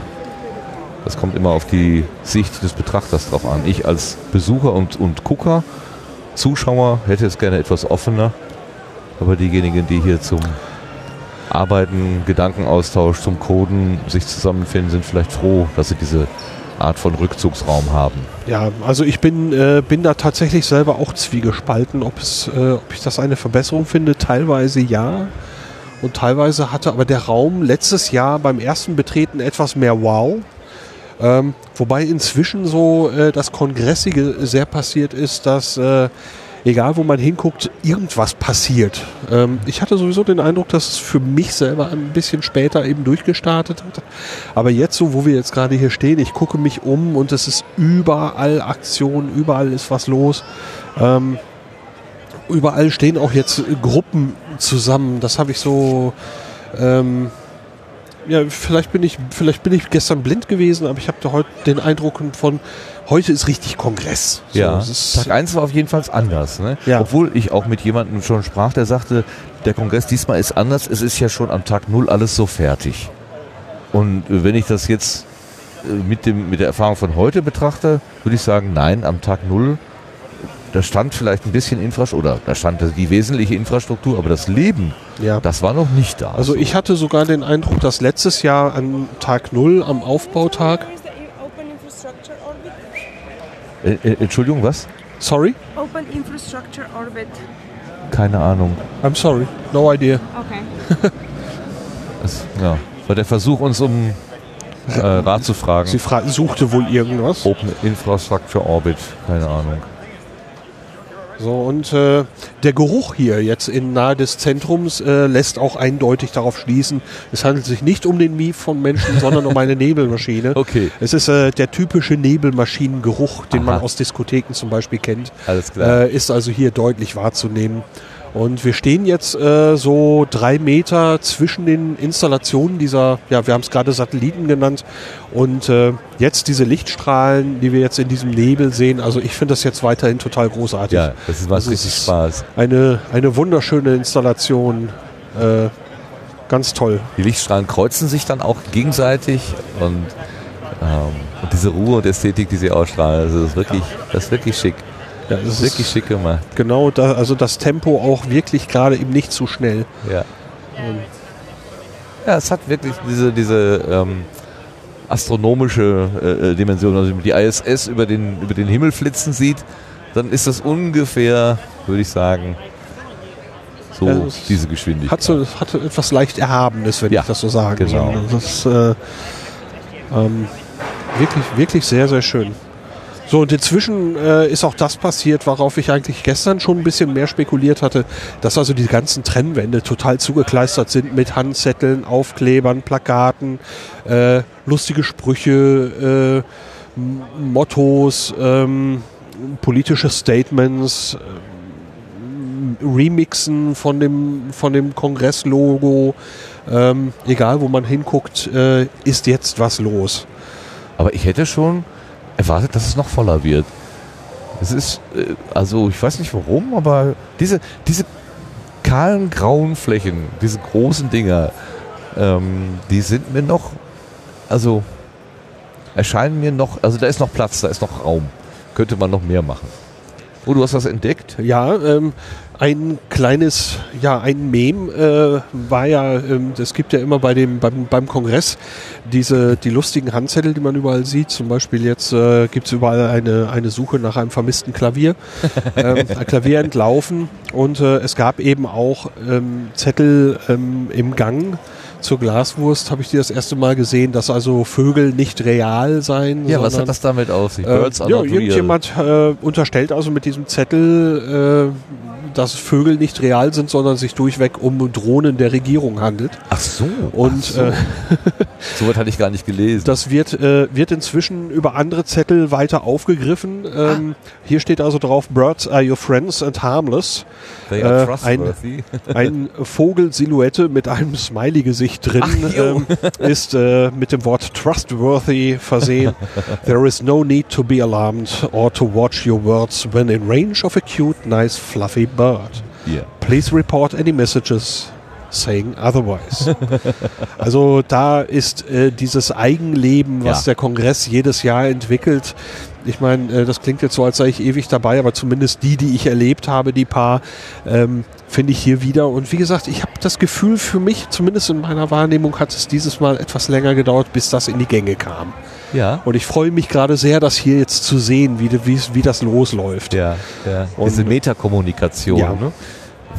Das kommt immer auf die Sicht des Betrachters drauf an. Ich als Besucher und, und Gucker, Zuschauer hätte es gerne etwas offener, aber diejenigen, die hier zum Arbeiten, Gedankenaustausch, zum Coden sich zusammenfinden, sind vielleicht froh, dass sie diese Art von Rückzugsraum haben. Ja, also ich bin, äh, bin da tatsächlich selber auch zwiegespalten, äh, ob ich das eine Verbesserung finde. Teilweise ja. Und teilweise hatte aber der Raum letztes Jahr beim ersten Betreten etwas mehr Wow. Ähm, wobei inzwischen so äh, das Kongressige sehr passiert ist, dass äh, egal wo man hinguckt, irgendwas passiert. Ähm, ich hatte sowieso den Eindruck, dass es für mich selber ein bisschen später eben durchgestartet hat. Aber jetzt so, wo wir jetzt gerade hier stehen, ich gucke mich um und es ist überall Aktion, überall ist was los. Ähm, überall stehen auch jetzt Gruppen zusammen. Das habe ich so. Ähm, ja, vielleicht bin ich, vielleicht bin ich gestern blind gewesen, aber ich habe da heute den Eindruck von, heute ist richtig Kongress. So, Ja, Tag 1 war auf jeden Fall anders. Ne? Ja. Obwohl ich auch mit jemandem schon sprach, der sagte, der Kongress diesmal ist anders, es ist ja schon am Tag 0 alles so fertig. Und äh, wenn ich das jetzt äh, mit, dem, mit der Erfahrung von heute betrachte, würde ich sagen, nein, am Tag 0, da stand vielleicht ein bisschen Infrastruktur, oder da stand die wesentliche Infrastruktur, aber das Leben, ja. das war noch nicht da. Also ich hatte sogar den Eindruck, dass letztes Jahr an Tag Null, am Aufbautag? Äh, äh, Entschuldigung, was? sorry, Open Infrastructure Orbit. Keine Ahnung. I'm sorry, no idea. Okay. (laughs) Das, ja, war der Versuch, uns um äh, Rat zu fragen. Sie fra suchte wohl irgendwas. Open Infrastructure Orbit, keine Ahnung. So, und äh, der Geruch hier jetzt in nahe des Zentrums äh, lässt auch eindeutig darauf schließen, es handelt sich nicht um den Mief von Menschen, (laughs) sondern um eine Nebelmaschine. Okay. Es ist äh, der typische Nebelmaschinengeruch, den Aha. man aus Diskotheken zum Beispiel kennt. Alles klar. Äh, ist also hier deutlich wahrzunehmen. Und wir stehen jetzt äh, so drei Meter zwischen den Installationen dieser, ja, wir haben es gerade Satelliten genannt, und äh, jetzt diese Lichtstrahlen, die wir jetzt in diesem Nebel sehen. Also ich finde das jetzt weiterhin total großartig. ja, das ist, macht Also es richtig Spaß. Eine, eine wunderschöne Installation. Äh, ganz toll. Die Lichtstrahlen kreuzen sich dann auch gegenseitig und, ähm, und diese Ruhe und Ästhetik, die sie ausstrahlen, also das ist wirklich, das ist wirklich schick. Ja, Das ist wirklich schick gemacht. Genau, da, also das Tempo auch wirklich gerade eben nicht zu schnell. Ja. Ja, es hat wirklich diese, diese ähm, astronomische äh, äh, Dimension. Also wenn man die ISS über den, über den Himmel flitzen sieht, dann ist das ungefähr, würde ich sagen, so Ja, es diese Geschwindigkeit. Hat so hat etwas leicht Erhabenes, wenn Ja, ich das so sagen genau. soll. Das ist äh, ähm, wirklich, wirklich sehr, sehr schön. So, und inzwischen äh, ist auch das passiert, worauf ich eigentlich gestern schon ein bisschen mehr spekuliert hatte, dass also die ganzen Trennwände total zugekleistert sind mit Handzetteln, Aufklebern, Plakaten, äh, lustige Sprüche, äh, Mottos, ähm, politische Statements, ähm, Remixen von dem, von dem Kongresslogo. Ähm, egal, wo man hinguckt, äh, ist jetzt was los. Aber ich hätte schon erwartet, dass es noch voller wird. Es ist, äh, also ich weiß nicht warum, aber diese, diese kahlen grauen Flächen, diese großen Dinger, ähm, die sind mir noch, also erscheinen mir noch, also da ist noch Platz, da ist noch Raum. Könnte man noch mehr machen. Oh, du hast was entdeckt? Ja, ähm, ein kleines, ja, ein Mem äh, war ja, ähm, es gibt ja immer bei dem, beim, beim Kongress diese, die lustigen Handzettel, die man überall sieht. Zum Beispiel jetzt äh, gibt es überall eine, eine Suche nach einem vermissten Klavier. (laughs) ähm, ein Klavier entlaufen und äh, es gab eben auch ähm, Zettel ähm, im Gang. Zur Glaswurst habe ich die das erste Mal gesehen, dass also Vögel nicht real seien. Ja, was hat das damit auf sich? äh, Birds are ja, irgendjemand äh, unterstellt also mit diesem Zettel, äh, dass Vögel nicht real sind, sondern sich durchweg um Drohnen der Regierung handelt. Ach so. Und ach so. äh, (laughs) so was hatte ich gar nicht gelesen. das wird, äh, wird inzwischen über andere Zettel weiter aufgegriffen. Ähm, Hier steht also drauf, Birds are your friends and harmless. They are äh, trustworthy. Ein (laughs) Vogelsilhouette mit einem Smiley-Gesicht drin Ach, ähm, ist äh, mit dem Wort trustworthy versehen. (laughs) There is no need to be alarmed or to watch your words when in range of a cute, nice, fluffy bird. Ja. Please report any messages saying otherwise. (laughs) also da ist äh, dieses Eigenleben, was Ja. der Kongress jedes Jahr entwickelt. Ich meine, äh, das klingt jetzt so, als sei ich ewig dabei, aber zumindest die, die ich erlebt habe, die paar, ähm, finde ich hier wieder. Und wie gesagt, ich habe das Gefühl, für mich, zumindest in meiner Wahrnehmung, hat es dieses Mal etwas länger gedauert, bis das in die Gänge kam. Ja. Und ich freue mich gerade sehr, das hier jetzt zu sehen, wie, wie, wie das losläuft. Ja, ja. Und- Diese Metakommunikation, Ja. ne?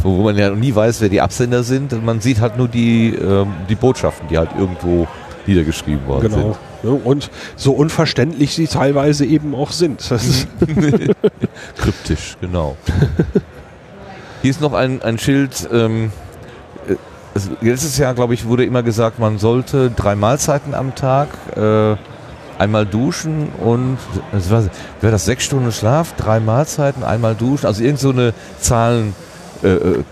wo, man ja nie weiß, wer die Absender sind. Und man sieht halt nur die, ähm, die Botschaften, die halt irgendwo niedergeschrieben worden Genau. Ja, Und so unverständlich sie teilweise eben auch sind. Sind. (laughs) Kryptisch, genau. (laughs) Hier ist noch ein, ein Schild. Ähm, äh, es- letztes Jahr, glaube ich, wurde immer gesagt, man sollte drei Mahlzeiten am Tag, äh, einmal duschen und das war, wäre das sechs Stunden Schlaf, drei Mahlzeiten, einmal duschen. Also irgend so eine Zahlen. äh, äh,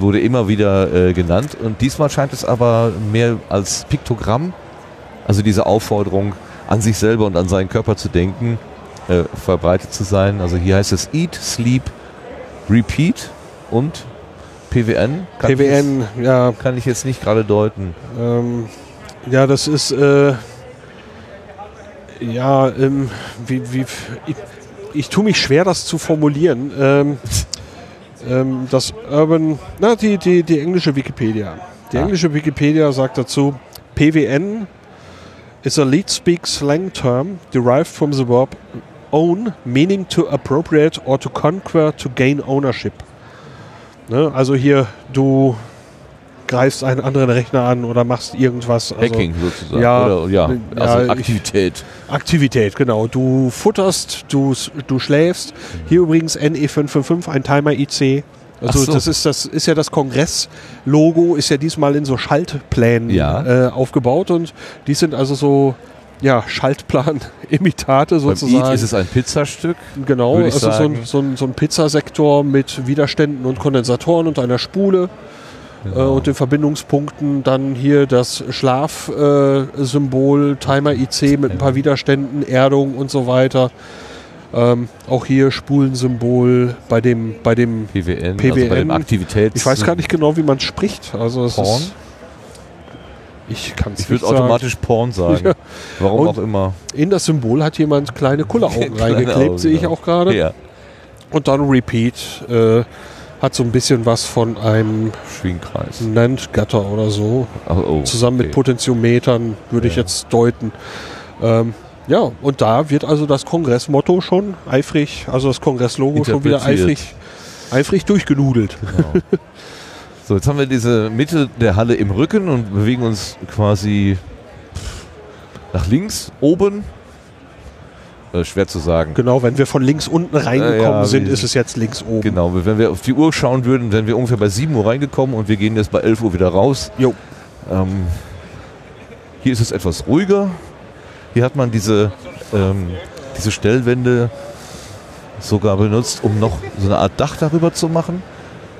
wurde immer wieder äh, genannt und diesmal scheint es aber mehr als Piktogramm, also diese Aufforderung an sich selber und an seinen Körper zu denken, äh, verbreitet zu sein. Also hier heißt es Eat, Sleep, Repeat und PWN. Kann Ich PWN, ja, jetzt, kann ich jetzt nicht gerade deuten. ähm, ja, das ist, äh, ja, ähm, wie, wie, ich, ich tue mich schwer, das zu formulieren. Ähm, ähm, das Urban, na, die, die, die englische Wikipedia. Die Ah. englische Wikipedia sagt dazu, PWN is a lead speak slang term derived from the verb own, meaning to appropriate or to conquer to gain ownership. Ne? Also hier, du greifst einen anderen Rechner an oder machst irgendwas. Also Hacking sozusagen. ja, Oder, ja, ja, also ich- Aktivität. Aktivität, genau. Du futterst, du, du schläfst. Hier übrigens NE555, ein Timer IC. Also so. das ist das ist ja das Kongress-Logo, ist ja diesmal in so Schaltplänen Ja. äh, aufgebaut und die sind also so ja, Schaltplan-Imitate Beim sozusagen. Eat ist es ein Pizzastück. Genau, würde ich also so ein, so, ein, so ein Pizzasektor mit Widerständen und Kondensatoren und einer Spule äh, und den Verbindungspunkten. Dann hier das Schlafsymbol, äh, Timer IC mit ein paar Widerständen, Erdung und so weiter. Ähm, auch hier Spulensymbol bei dem, bei dem, PWN, also bei PWN. dem Aktivitäts... ich weiß gar nicht genau, wie man es spricht. Also es Porn? ist, ich kann es Ich nicht würde sagen. automatisch Porn (laughs) sagen. Ja. Warum Und- auch immer. In das Symbol hat jemand kleine Kulleraugen (laughs) reingeklebt, sehe ich ja. auch gerade. Ja, Und dann Repeat äh, hat so ein bisschen was von einem Schwingkreis. Nantgatter oder so. Oh, oh, Zusammen mit okay. Potentiometern würde ich Ja. jetzt deuten. Ähm, ja, und da wird also das Kongressmotto schon eifrig, also das Kongresslogo schon wieder eifrig, eifrig durchgenudelt. Genau. (laughs) So, jetzt haben wir diese Mitte der Halle im Rücken und bewegen uns quasi nach links, oben. Äh, schwer zu sagen. Genau, wenn wir von links unten reingekommen Ja, sind, ist es jetzt links oben. Genau, wenn wir auf die Uhr schauen würden, wären wir ungefähr bei 7 Uhr reingekommen und wir gehen jetzt bei 11 Uhr wieder raus. Jo. Ähm, hier ist es etwas ruhiger. Hier hat man diese, ähm, diese Stellwände sogar benutzt, um noch so eine Art Dach darüber zu machen.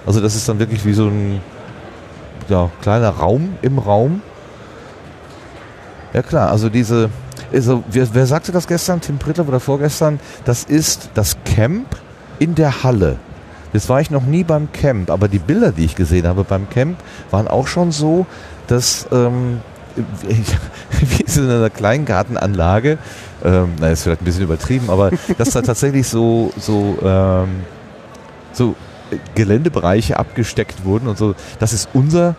Also das ist dann wirklich wie so ein ja, kleiner Raum im Raum. Ja klar, also diese, also wer, wer sagte das gestern, Tim Prittler oder vorgestern, das ist das Camp in der Halle. Jetzt war ich noch nie beim Camp, aber die Bilder, die ich gesehen habe beim Camp, waren auch schon so, dass ähm, (laughs) wie so in einer Kleingartenanlage, ähm, na, ist vielleicht ein bisschen übertrieben, aber dass da tatsächlich so, so, ähm, so Geländebereiche abgesteckt wurden und so. Das ist unser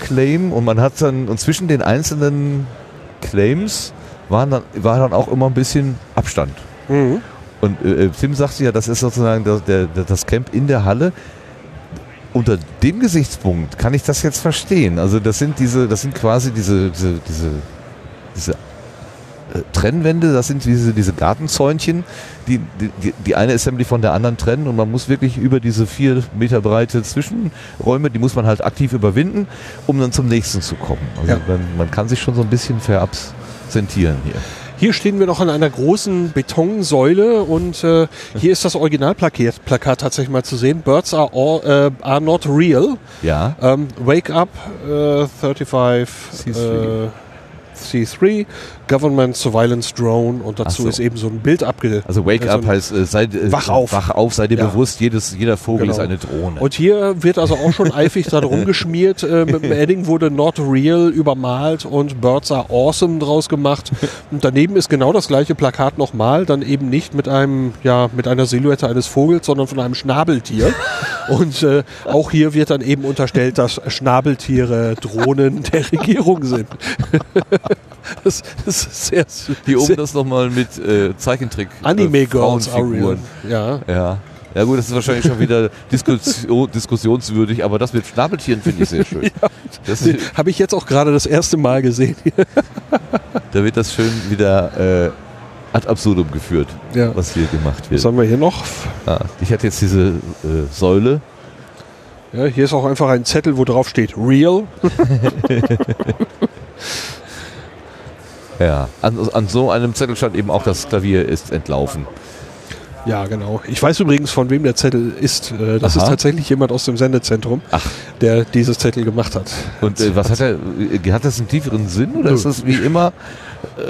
Claim und man hat dann, und zwischen den einzelnen Claims waren dann, war dann auch immer ein bisschen Abstand. Mhm. Und äh, Tim sagte ja, das ist sozusagen das, der, der, das Camp in der Halle. Unter dem Gesichtspunkt kann ich das jetzt verstehen. Also das sind diese, das sind quasi diese, diese, diese, diese äh, Trennwände, das sind diese, diese Gartenzäunchen, die, die, die- eine Assembly von der anderen trennen und man muss wirklich über diese vier Meter breite Zwischenräume, die muss man halt aktiv überwinden, um dann zum nächsten zu kommen. Also Ja. man, man kann sich schon so ein bisschen verabsentieren hier. Hier stehen wir noch an einer großen Betonsäule und äh, hier ist das Originalplakat Plakat tatsächlich mal zu sehen. Birds are, all, äh, are not real. Ja. Ähm, wake up, äh, 35 C3. Äh, C3, Government Surveillance Drone und dazu so. ist eben so ein Bild abgebildet. Also Wake Also Up heißt, äh, sei, äh, Wach auf. Wach auf, sei dir Ja. bewusst, jedes, jeder Vogel Genau. ist eine Drohne. Und hier wird also auch schon eifrig dran rumgeschmiert. Äh, mit dem Edding wurde Not Real übermalt und Birds are Awesome draus gemacht. Und daneben ist genau das gleiche Plakat nochmal, dann eben nicht mit einem, ja, mit einer Silhouette eines Vogels, sondern von einem Schnabeltier. Und äh, auch hier wird dann eben unterstellt, dass Schnabeltiere Drohnen der Regierung sind. (laughs) das, das ist sehr, Hier oben das nochmal mit äh, Zeichentrick. Anime äh, Girls are real. Ja. Ja. Ja gut, das ist wahrscheinlich schon wieder Diskussion, (laughs) diskussionswürdig, aber das mit Schnabeltieren finde ich sehr schön. (laughs) Ist, Habe ich jetzt auch gerade das erste Mal gesehen. (laughs) da wird das schön wieder äh, ad absurdum geführt, Ja. was hier gemacht Was wird. haben wir hier noch? Ah, ich hatte jetzt diese äh, Säule. Ja, hier ist auch einfach ein Zettel, wo drauf steht Real. Ja. An, an so einem Zettel stand eben auch, das Klavier ist entlaufen. Ja, genau. Ich weiß übrigens, von wem der Zettel ist. Äh, Das Aha. ist tatsächlich jemand aus dem Sendezentrum, Ach. der dieses Zettel gemacht hat. Und äh, was hat er, äh, hat das einen tieferen Sinn oder Nö. ist das wie immer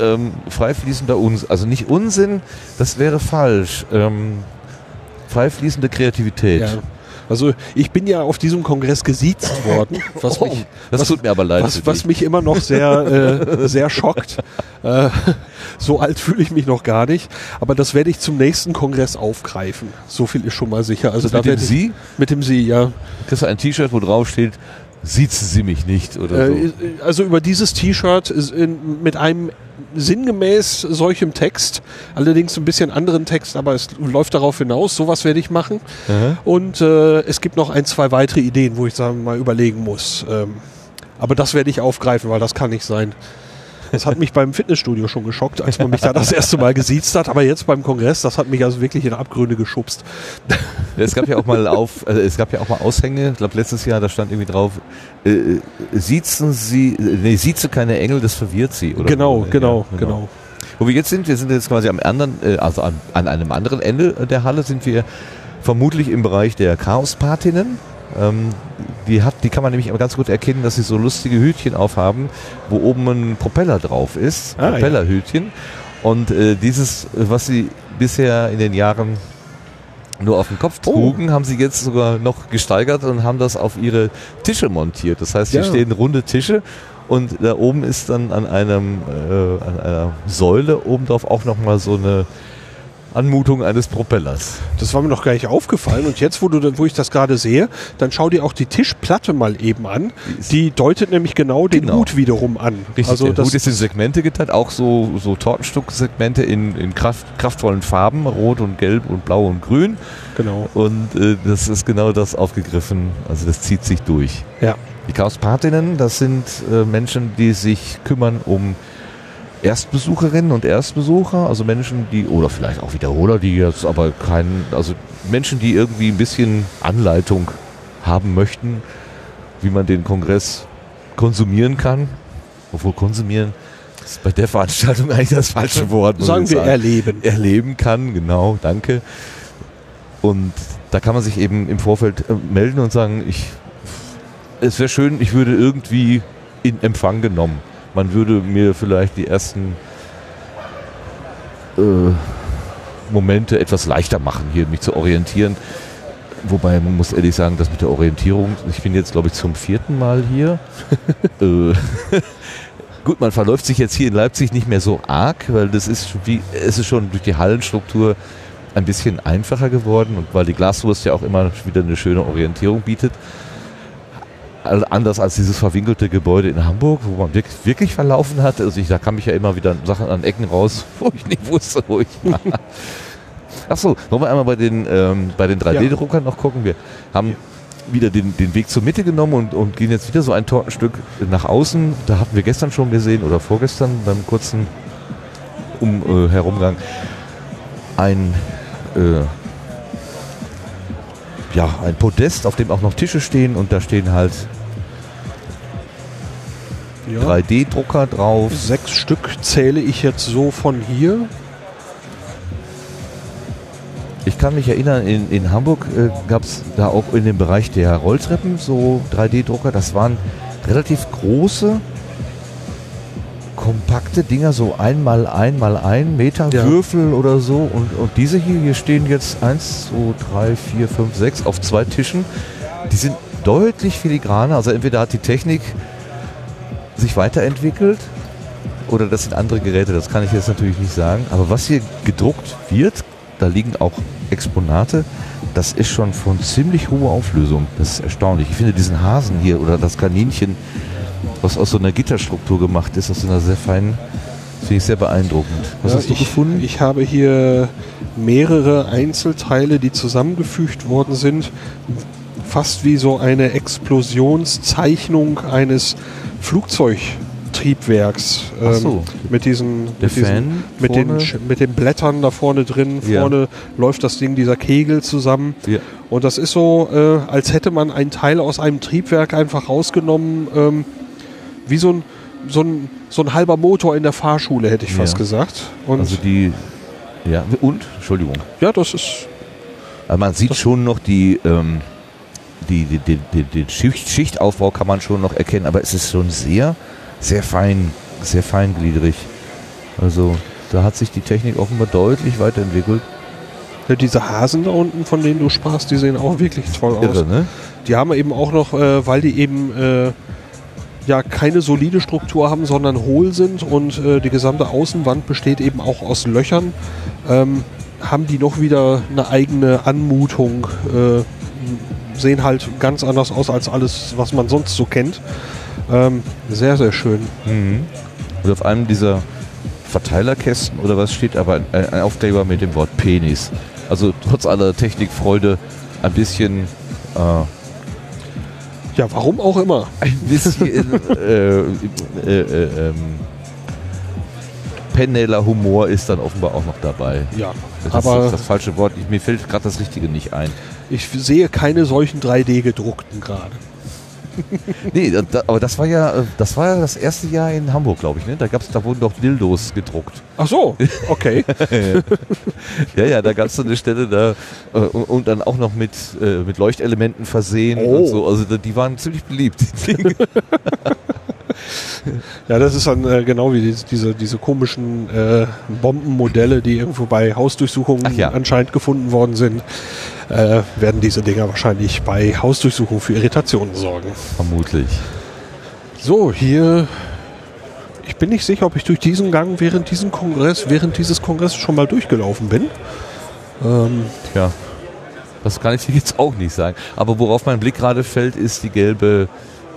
ähm, frei fließender Unsinn? Also nicht Unsinn, das wäre falsch. Ähm, frei fließende Kreativität. Ja. Also ich bin ja auf diesem Kongress gesiezt worden, (laughs) was Oh, mich, das was, tut mir aber leid. was, was mich immer noch sehr, äh, sehr schockt. (laughs) Äh, so alt fühle ich mich noch gar nicht. Aber das werde ich zum nächsten Kongress aufgreifen. So viel ist schon mal sicher. Also mit dem ich- Sie? Mit dem Sie, ja. Kriegst du ein T-Shirt, wo drauf steht, siezen Sie mich nicht oder so. Äh, also über dieses T-Shirt mit einem sinngemäß solchem Text, allerdings ein bisschen anderen Text, aber es läuft darauf hinaus, sowas werde ich machen. Aha. Und äh, es gibt noch ein, zwei weitere Ideen, wo ich sagen mal überlegen muss. Ähm, aber das werde ich aufgreifen, weil das kann nicht sein. Das hat mich beim Fitnessstudio schon geschockt, als man mich da das erste Mal gesiezt hat. Aber jetzt beim Kongress, das hat mich also wirklich in Abgründe geschubst. Es gab ja auch mal auf, also es gab ja auch mal Aushänge, ich glaube letztes Jahr, da stand irgendwie drauf, äh, äh, siezen Sie, äh, nee, sieze keine Engel, das verwirrt Sie. Oder Genau, so. genau, Ja, genau. Wo wir jetzt sind, wir sind jetzt quasi am anderen, also an, an einem anderen Ende der Halle sind wir vermutlich im Bereich der Chaospatinnen. Ähm, die, hat, die kann man nämlich ganz gut erkennen, dass sie so lustige Hütchen aufhaben, wo oben ein Propeller drauf ist. Ah, ja. Propellerhütchen. Und äh, dieses, was sie bisher in den Jahren nur auf dem Kopf Oh. trugen, haben sie jetzt sogar noch gesteigert und haben das auf ihre Tische montiert. Das heißt, hier Ja. stehen runde Tische und da oben ist dann an einem äh, an einer Säule obendrauf auch nochmal so eine Anmutung eines Propellers. Das war mir noch gar nicht aufgefallen. Und jetzt, wo, du, wo ich das gerade sehe, dann schau dir auch die Tischplatte mal eben an. Die deutet nämlich genau den Genau. Hut wiederum an. Richtig, also der das, Hut ist in Segmente geteilt, auch so, so Tortenstück-Segmente in, in Kraft, kraftvollen Farben, rot und gelb und blau und grün. genau. Und äh, das ist genau das aufgegriffen, also das zieht sich durch. Ja. Die Chaospathinnen, das sind äh, Menschen, die sich kümmern um Erstbesucherinnen und Erstbesucher, also Menschen, die, oder vielleicht auch Wiederholer, die jetzt aber keinen, also Menschen, die irgendwie ein bisschen Anleitung haben möchten, wie man den Kongress konsumieren kann. Obwohl konsumieren ist bei der Veranstaltung (laughs) eigentlich das falsche Wort. muss Sagen wir sagen erleben. erleben kann, genau, danke. Und da kann man sich eben im Vorfeld äh, melden und sagen, ich, es wäre schön, ich würde irgendwie in Empfang genommen. Man würde mir vielleicht die ersten äh, Momente etwas leichter machen, hier mich zu orientieren. Wobei man muss ehrlich sagen, das mit der Orientierung, ich bin jetzt glaube ich zum vierten Mal hier. (laughs) äh, (laughs) Gut, man verläuft sich jetzt hier in Leipzig nicht mehr so arg, weil das ist wie, es ist schon durch die Hallenstruktur ein bisschen einfacher geworden und weil die Glaswurst ja auch immer wieder eine schöne Orientierung bietet. Also anders als dieses verwinkelte Gebäude in Hamburg, wo man wirklich, wirklich verlaufen hat. Also ich, da kam ich ja immer wieder Sachen an Ecken raus, (laughs) wo ich nicht wusste, wo ich war. (laughs) Achso, wollen wir einmal bei den, ähm, bei den 3D-Druckern noch gucken. Wir haben wieder den, den Weg zur Mitte genommen und, und gehen jetzt wieder so ein Tortenstück nach außen. Da hatten wir gestern schon gesehen oder vorgestern beim kurzen um, äh, Herumgang ein, äh, ja, ein Podest, auf dem auch noch Tische stehen und da stehen halt Ja. 3D-Drucker drauf. Sechs Stück zähle ich jetzt so von hier. Ich kann mich erinnern, in, in Hamburg äh, gab es da auch in dem Bereich der Rolltreppen so 3D-Drucker. Das waren relativ große, kompakte Dinger, so einmal einmal ein Meter Ja. Würfel oder so. Und, und diese hier, hier stehen jetzt eins, zwei, drei, vier, fünf, sechs auf zwei Tischen. Die sind deutlich filigraner. Also entweder hat die Technik sich weiterentwickelt oder das sind andere Geräte, das kann ich jetzt natürlich nicht sagen. Aber was hier gedruckt wird, da liegen auch Exponate, das ist schon von ziemlich hoher Auflösung. Das ist erstaunlich. Ich finde diesen Hasen hier oder das Kaninchen, was aus so einer Gitterstruktur gemacht ist, aus so einer sehr feinen, finde ich sehr beeindruckend. Was Ja, hast du ich, gefunden? Ich habe hier mehrere Einzelteile, die zusammengefügt worden sind. Fast wie so eine Explosionszeichnung eines Flugzeugtriebwerks. Ach so. mit diesen, Der mit, diesen mit, den, mit den Blättern da vorne drin. Ja. Vorne läuft das Ding, dieser Kegel zusammen. Ja. Und das ist so, äh, als hätte man einen Teil aus einem Triebwerk einfach rausgenommen, ähm, wie so ein, so, ein, so ein halber Motor in der Fahrschule, hätte ich fast Ja. gesagt. Und Also die, ja, und, Entschuldigung. ja, das ist, Also man sieht schon noch die, ähm, die, die, die, die, den Schicht, Schichtaufbau kann man schon noch erkennen, aber es ist schon sehr, sehr fein, sehr feingliedrig. Also da hat sich die Technik offenbar deutlich weiterentwickelt. ja, diese Hasen da unten, von denen du sprachst, die sehen auch wirklich toll aus. Irre, ne? Die haben eben auch noch, äh, weil die eben äh, ja keine solide Struktur haben, sondern hohl sind und äh, die gesamte Außenwand besteht eben auch aus Löchern, ähm, haben die noch wieder eine eigene Anmutung, äh, sehen halt ganz anders aus als alles, was man sonst so kennt. Ähm, sehr, sehr schön. Mhm. Und auf einem dieser Verteilerkästen oder was steht aber ein, ein Aufkleber mit dem Wort Penis. Also trotz aller Technikfreude ein bisschen äh, Ja, warum auch immer. ein bisschen äh, äh, äh, ähm, penneller Humor ist dann offenbar auch noch dabei. Ja, Das aber ist das falsche Wort. Ich, mir fällt gerade das Richtige nicht ein. ich sehe keine solchen 3D-gedruckten gerade. (laughs) Nee, da, aber das war ja äh, das war ja das erste Jahr in Hamburg, glaube ich. Ne? Da gab's, da wurden doch Dildos gedruckt. Ach so, okay. (laughs) Ja, ja, da gab es so eine Stelle da äh, und, und dann auch noch mit, äh, mit Leuchtelementen versehen Oh. und so. Also die waren ziemlich beliebt. die Dinge. (laughs) (laughs) Ja, das ist dann äh, genau wie diese, diese, komischen äh, Bombenmodelle, die irgendwo bei Hausdurchsuchungen ja. anscheinend gefunden worden sind. Äh, werden diese Dinger wahrscheinlich bei Hausdurchsuchungen für Irritationen sorgen. Vermutlich. So, hier. Ich bin nicht sicher, ob ich durch diesen Gang während diesem Kongress, während dieses Kongresses schon mal durchgelaufen bin. Ähm, Ja. Das kann ich dir jetzt auch nicht sagen. Aber worauf mein Blick gerade fällt, ist die gelbe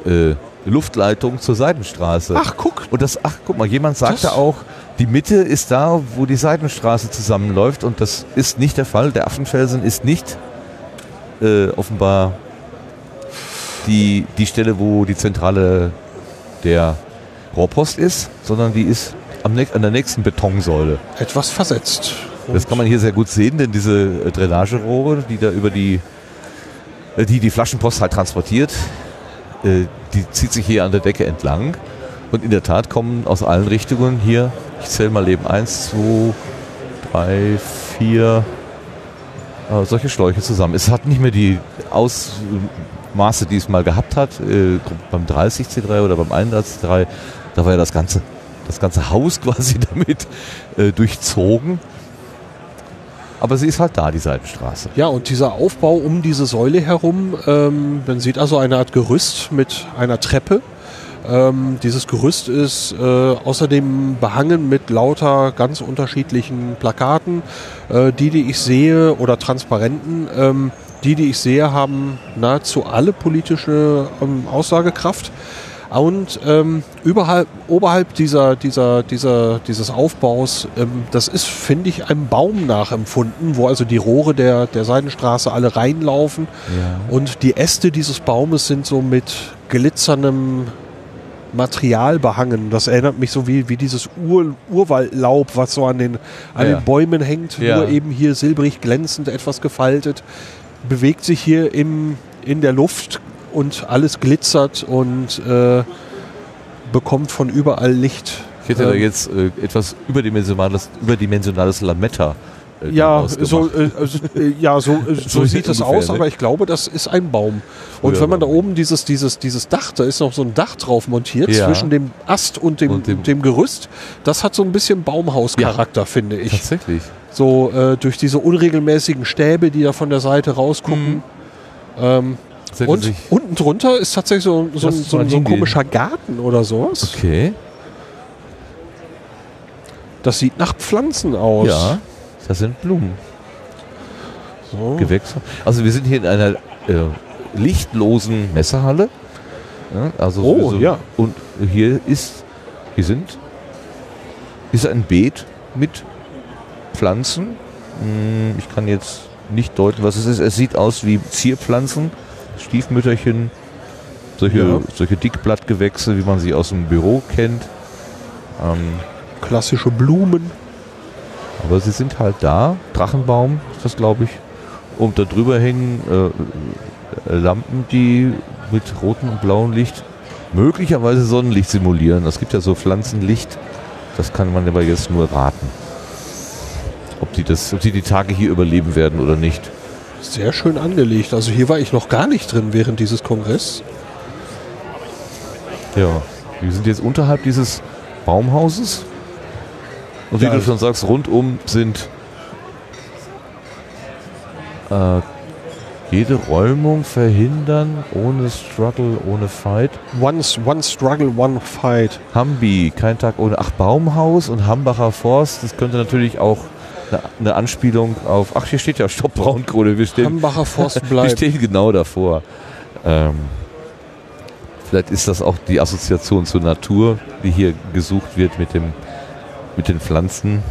äh, Luftleitung zur Seidenstraße. ach, guck. Und das, ach, guck mal, jemand sagte Das- auch, die Mitte ist da, wo die Seidenstraße zusammenläuft. Und das ist nicht der Fall. Der Affenfelsen ist nicht äh, offenbar die, die Stelle, wo die Zentrale der Rohrpost ist, sondern die ist am, an der nächsten Betonsäule. Etwas versetzt. Das kann man hier sehr gut sehen, denn diese äh, Drainagerohre, die da über die, äh, die die Flaschenpost halt transportiert, äh, die zieht sich hier an der Decke entlang. Und in der Tat kommen aus allen Richtungen hier, ich zähle mal eben eins, zwei, drei, vier äh, solche Schläuche zusammen. Es hat nicht mehr die Ausmaße, die es mal gehabt hat, äh, beim 30 C3 oder beim 31 C3. Da war ja das ganze, das ganze Haus (laughs) quasi damit äh, durchzogen. Aber sie ist halt da, die Seitenstraße. Ja, und dieser Aufbau um diese Säule herum, ähm, man sieht also eine Art Gerüst mit einer Treppe. Ähm, dieses Gerüst ist äh, außerdem behangen mit lauter ganz unterschiedlichen Plakaten. Äh, die, die ich sehe, oder Transparenten, ähm, die, die ich sehe, haben nahezu alle politische ähm, Aussagekraft. Und ähm, überhalb, oberhalb dieser, dieser, dieser, dieses Aufbaus, ähm, das ist, finde ich, einem Baum nachempfunden, wo also die Rohre der, der Seidenstraße alle reinlaufen. Und die Äste dieses Baumes sind so mit glitzerndem Material behangen. Das erinnert mich so wie, wie dieses Ur, Urwaldlaub, was so an, den, an Ja. den Bäumen hängt, Ja. nur eben hier silbrig glänzend, etwas gefaltet. Bewegt sich hier im, in der Luft und alles glitzert und äh, bekommt von überall Licht. Ich hätte da Ähm, jetzt äh, etwas überdimensionales, überdimensionales Lametta. Äh, Ja, so, äh, also, äh, ja, so, äh, (laughs) so So sieht es aus, ne? aber ich glaube, das ist ein Baum. Und wenn man da oben dieses, dieses, dieses Dach, da ist noch so ein Dach drauf montiert Ja. zwischen dem Ast und dem, Und dem, dem- Gerüst, das hat so ein bisschen Baumhauscharakter, finde ich. Tatsächlich. So durch diese unregelmäßigen Stäbe, die da von der Seite rausgucken. Ähm, Das hätte und unten drunter ist tatsächlich so, so, ein- so, so ein komischer Garten oder sowas. Okay. Das sieht nach Pflanzen aus. Ja, das sind Blumen, So. Gewächse. Also wir sind hier in einer äh, lichtlosen Messehalle. Ja, also Oh, so- ja. Und hier ist, hier sind, ist ein Beet mit Pflanzen. Hm, Ich kann jetzt nicht deuten, was es ist. Es sieht aus wie Zierpflanzen, Stiefmütterchen, solche, Ja. solche Dickblattgewächse, wie man sie aus dem Büro kennt. Ähm, Klassische Blumen. Aber sie sind halt da. Drachenbaum ist das, glaube ich. Und da drüber hängen äh, Lampen, die mit rotem und blauem Licht möglicherweise Sonnenlicht simulieren. Es gibt ja so Pflanzenlicht. Das kann man aber jetzt nur raten. Ob die, das, ob die die Tage hier überleben werden oder nicht. Sehr schön angelegt. Also hier war ich noch gar nicht drin während dieses Kongresses. Ja. Wir sind jetzt unterhalb dieses Baumhauses. Und wie Ja. du schon sagst, rundum sind äh, jede Räumung verhindern, ohne Struggle, ohne Fight. One, one struggle, one fight. Hambi, kein Tag ohne. Ach, Baumhaus und Hambacher Forst, das könnte natürlich auch eine, Anspielung auf, ach hier steht ja Stopp Braunkohle, wir stehen, Hambacher Forst (laughs) wir bleibt. stehen genau davor. Ähm, vielleicht ist das auch die Assoziation zur Natur, die hier gesucht wird mit, dem, mit den Pflanzen.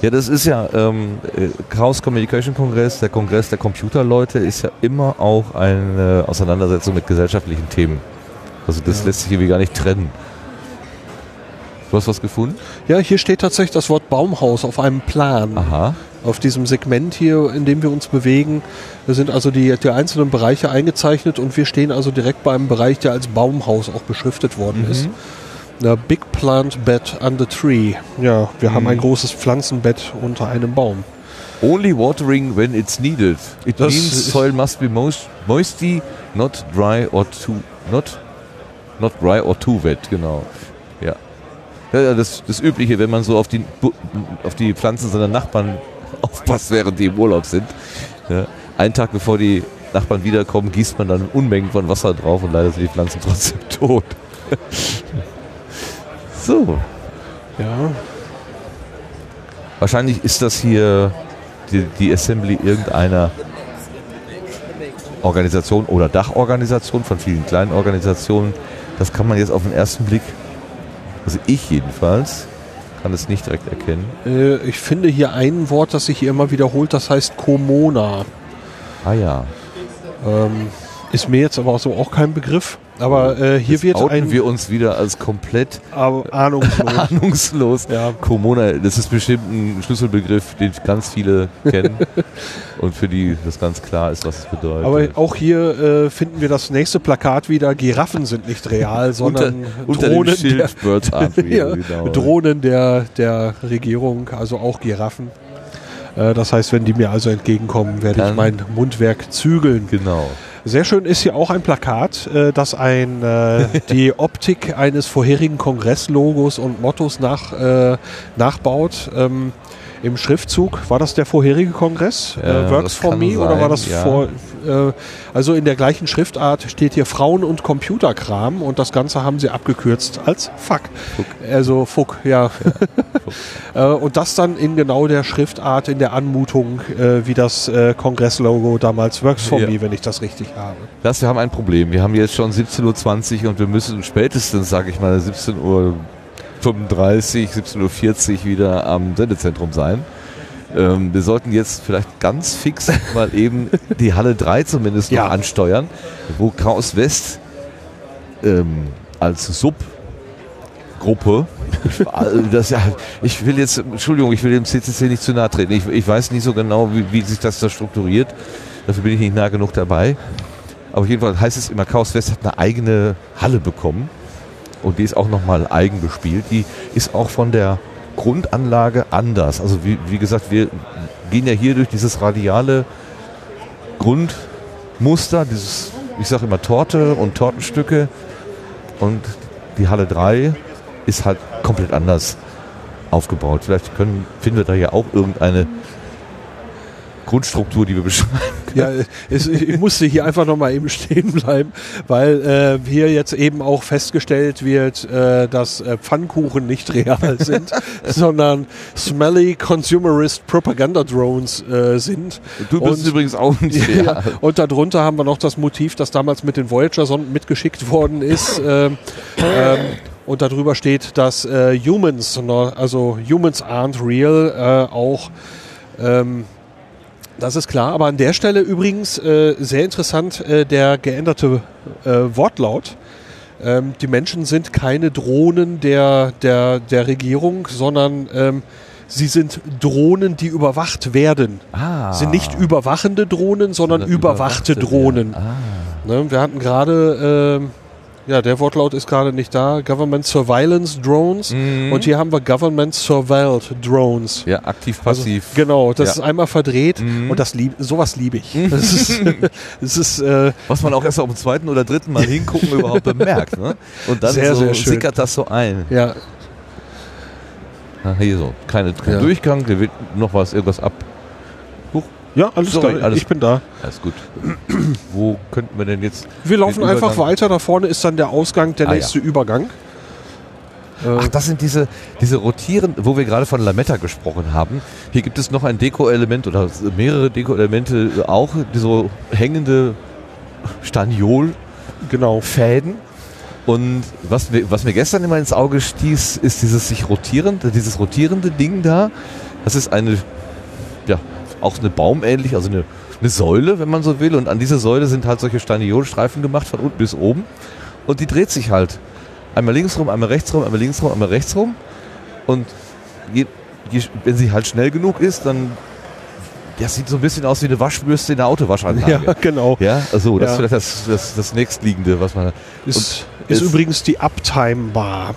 Ja, das ist ja ähm, äh, Chaos Communication Kongress, der Kongress der Computerleute, ist ja immer auch eine Auseinandersetzung mit gesellschaftlichen Themen. Also das Ja. lässt sich irgendwie gar nicht trennen. Du hast was gefunden? Ja, hier steht tatsächlich das Wort Baumhaus auf einem Plan. Aha. Auf diesem Segment hier, in dem wir uns bewegen, sind also die, die einzelnen Bereiche eingezeichnet und wir stehen also direkt bei einem Bereich, der als Baumhaus auch beschriftet worden Mhm. ist. Na, Big Plant Bed under Tree. Ja, wir haben Mhm. ein großes Pflanzenbett unter einem Baum. Only watering when it's needed. It Das means soil must be moist, moisty, not dry or too not not dry or too wet. Genau. Ja. das, das Übliche, wenn man so auf die auf die Pflanzen seiner Nachbarn (laughs) aufpasst, während die im Urlaub sind. Ja. Einen Tag bevor die Nachbarn wiederkommen, gießt man dann Unmengen von Wasser drauf und leider sind die Pflanzen (laughs) trotzdem tot. (laughs) so. Ja, Wahrscheinlich ist das hier die, die Assembly irgendeiner Organisation oder Dachorganisation von vielen kleinen Organisationen. Das kann man jetzt auf den ersten Blick, also ich jedenfalls, kann es nicht direkt erkennen. äh, ich finde hier ein Wort, das sich hier immer wiederholt, das heißt Komona. Ah ja, Ähm, ist mir jetzt aber auch so auch kein Begriff. Aber äh, hier jetzt wird outen ein wir uns wieder als komplett ahnungslos. (laughs) ahnungslos. ja, Komona, das ist bestimmt ein Schlüsselbegriff, den ganz viele kennen (laughs) und für die das ganz klar ist, was es bedeutet. aber auch hier äh, finden wir das nächste Plakat wieder. Giraffen sind nicht real, (laughs) sondern unter Drohnen, der, Schild Birds Aren't ja, genau. Drohnen der, der Regierung, also auch Giraffen. Äh, das heißt, wenn die mir also entgegenkommen, werde ich Dann- mein Mundwerk zügeln. Genau. Sehr schön ist hier auch ein Plakat, äh, das ein, äh, (laughs) die Optik eines vorherigen Kongresslogos und Mottos nach, nachbaut. Im Schriftzug, war das der vorherige Kongress? Ja, äh, Works for Me oder sein, war das ja. vor? Äh, also in der gleichen Schriftart steht hier Frauen und Computerkram und das Ganze haben sie abgekürzt als Fuck. Also Fuck, ja. (laughs) Äh, und das dann in genau der Schriftart, in der Anmutung, äh, wie das äh, Kongresslogo damals Works for Ja. Me, wenn ich das richtig habe. Das, wir haben ein Problem. Wir haben jetzt schon 17.20 Uhr und wir müssen spätestens, sage ich mal, 17.35 Uhr, 17.40 Uhr wieder am Sendezentrum sein. Ähm, wir sollten jetzt vielleicht ganz fix (laughs) mal eben die Halle 3 zumindest Ja. noch ansteuern, wo Chaos West ähm, als Subgruppe, (laughs) das, ja, ich will jetzt, Entschuldigung, ich will dem CCC nicht zu nahe treten. Ich, ich weiß nicht so genau, wie, wie sich das da strukturiert. Dafür bin ich nicht nah genug dabei. Aber jedenfalls heißt es immer, Chaos West hat eine eigene Halle bekommen. Und die ist auch nochmal eigen bespielt. Die ist auch von der Grundanlage anders. Also wie, wie gesagt, wir gehen ja hier durch dieses radiale Grundmuster, dieses, ich sage immer Torte und Tortenstücke. Und die Halle 3 ist halt komplett anders aufgebaut. Vielleicht können, finden wir da ja auch irgendeine Grundstruktur, die wir beschreiben. Ja, es, ich musste hier einfach nochmal eben stehen bleiben, weil äh, hier jetzt eben auch festgestellt wird, äh, dass äh, Pfannkuchen nicht real (laughs) sind, sondern smelly consumerist Propaganda Drones äh, sind. Du bist Und- übrigens auch nicht (laughs) Ja, real. und darunter haben wir noch das Motiv, das damals mit den Voyager-Sonden mitgeschickt worden ist. ähm, ähm, und darüber steht, dass äh, Humans, also Humans aren't real, äh, auch ähm, das ist klar, aber an der Stelle übrigens äh, sehr interessant äh, der geänderte äh, Wortlaut. Ähm, die Menschen sind keine Drohnen der, der, der Regierung, sondern ähm, sie sind Drohnen, die überwacht werden. Ah. Sind nicht überwachende Drohnen, sondern, Sondern überwachte, überwachte, Drohnen. ja. Ah. Ne, wir hatten gerade, ähm, ja, der Wortlaut ist gerade nicht da, Government Surveillance Drones. Mhm. Und hier haben wir Government Surveilled Drones. Ja, aktiv, passiv. Also, genau, das Ja. ist einmal verdreht Mhm. und das lieb, sowas liebe ich. Das ist, (laughs) das ist äh, Was man auch erst auf dem zweiten oder dritten Mal hingucken überhaupt bemerkt. Ne? Und dann Sehr, so sehr schön. sickert das so ein. ja, Ah, hier so, keine, kein Ja. Durchgang, der wird noch was, irgendwas ab. Ja, alles Sorry, klar. alles- ich bin da. Alles gut. (clears throat) Wo könnten wir denn jetzt? Wir laufen einfach Übergang- weiter. Da vorne ist dann der Ausgang, der Ah, nächste Übergang. Äh, Ach, das sind diese, diese rotierenden, wo wir gerade von Lametta gesprochen haben. Hier gibt es noch ein Deko-Element oder mehrere Deko-Elemente, auch so hängende Staniol genau. Fäden. Und was mir, was mir gestern immer ins Auge stieß, ist dieses sich rotierende, dieses rotierende Ding da. Das ist eine, ja, auch eine baumähnlich, also eine, eine Säule, wenn man so will. Und an dieser Säule sind halt solche Staniolstreifen gemacht, von unten bis oben. Und die dreht sich halt. Einmal links rum, einmal rechts rum, einmal links rum, einmal rechts rum. Und je, je, wenn sie halt schnell genug ist, dann das sieht so ein bisschen aus wie eine Waschbürste in der Autowaschanlage. (laughs) Ja, genau. Ja, also das Ja. ist vielleicht das, das, das nächstliegende, was man. Ist, ist es- übrigens die Uptime Bar.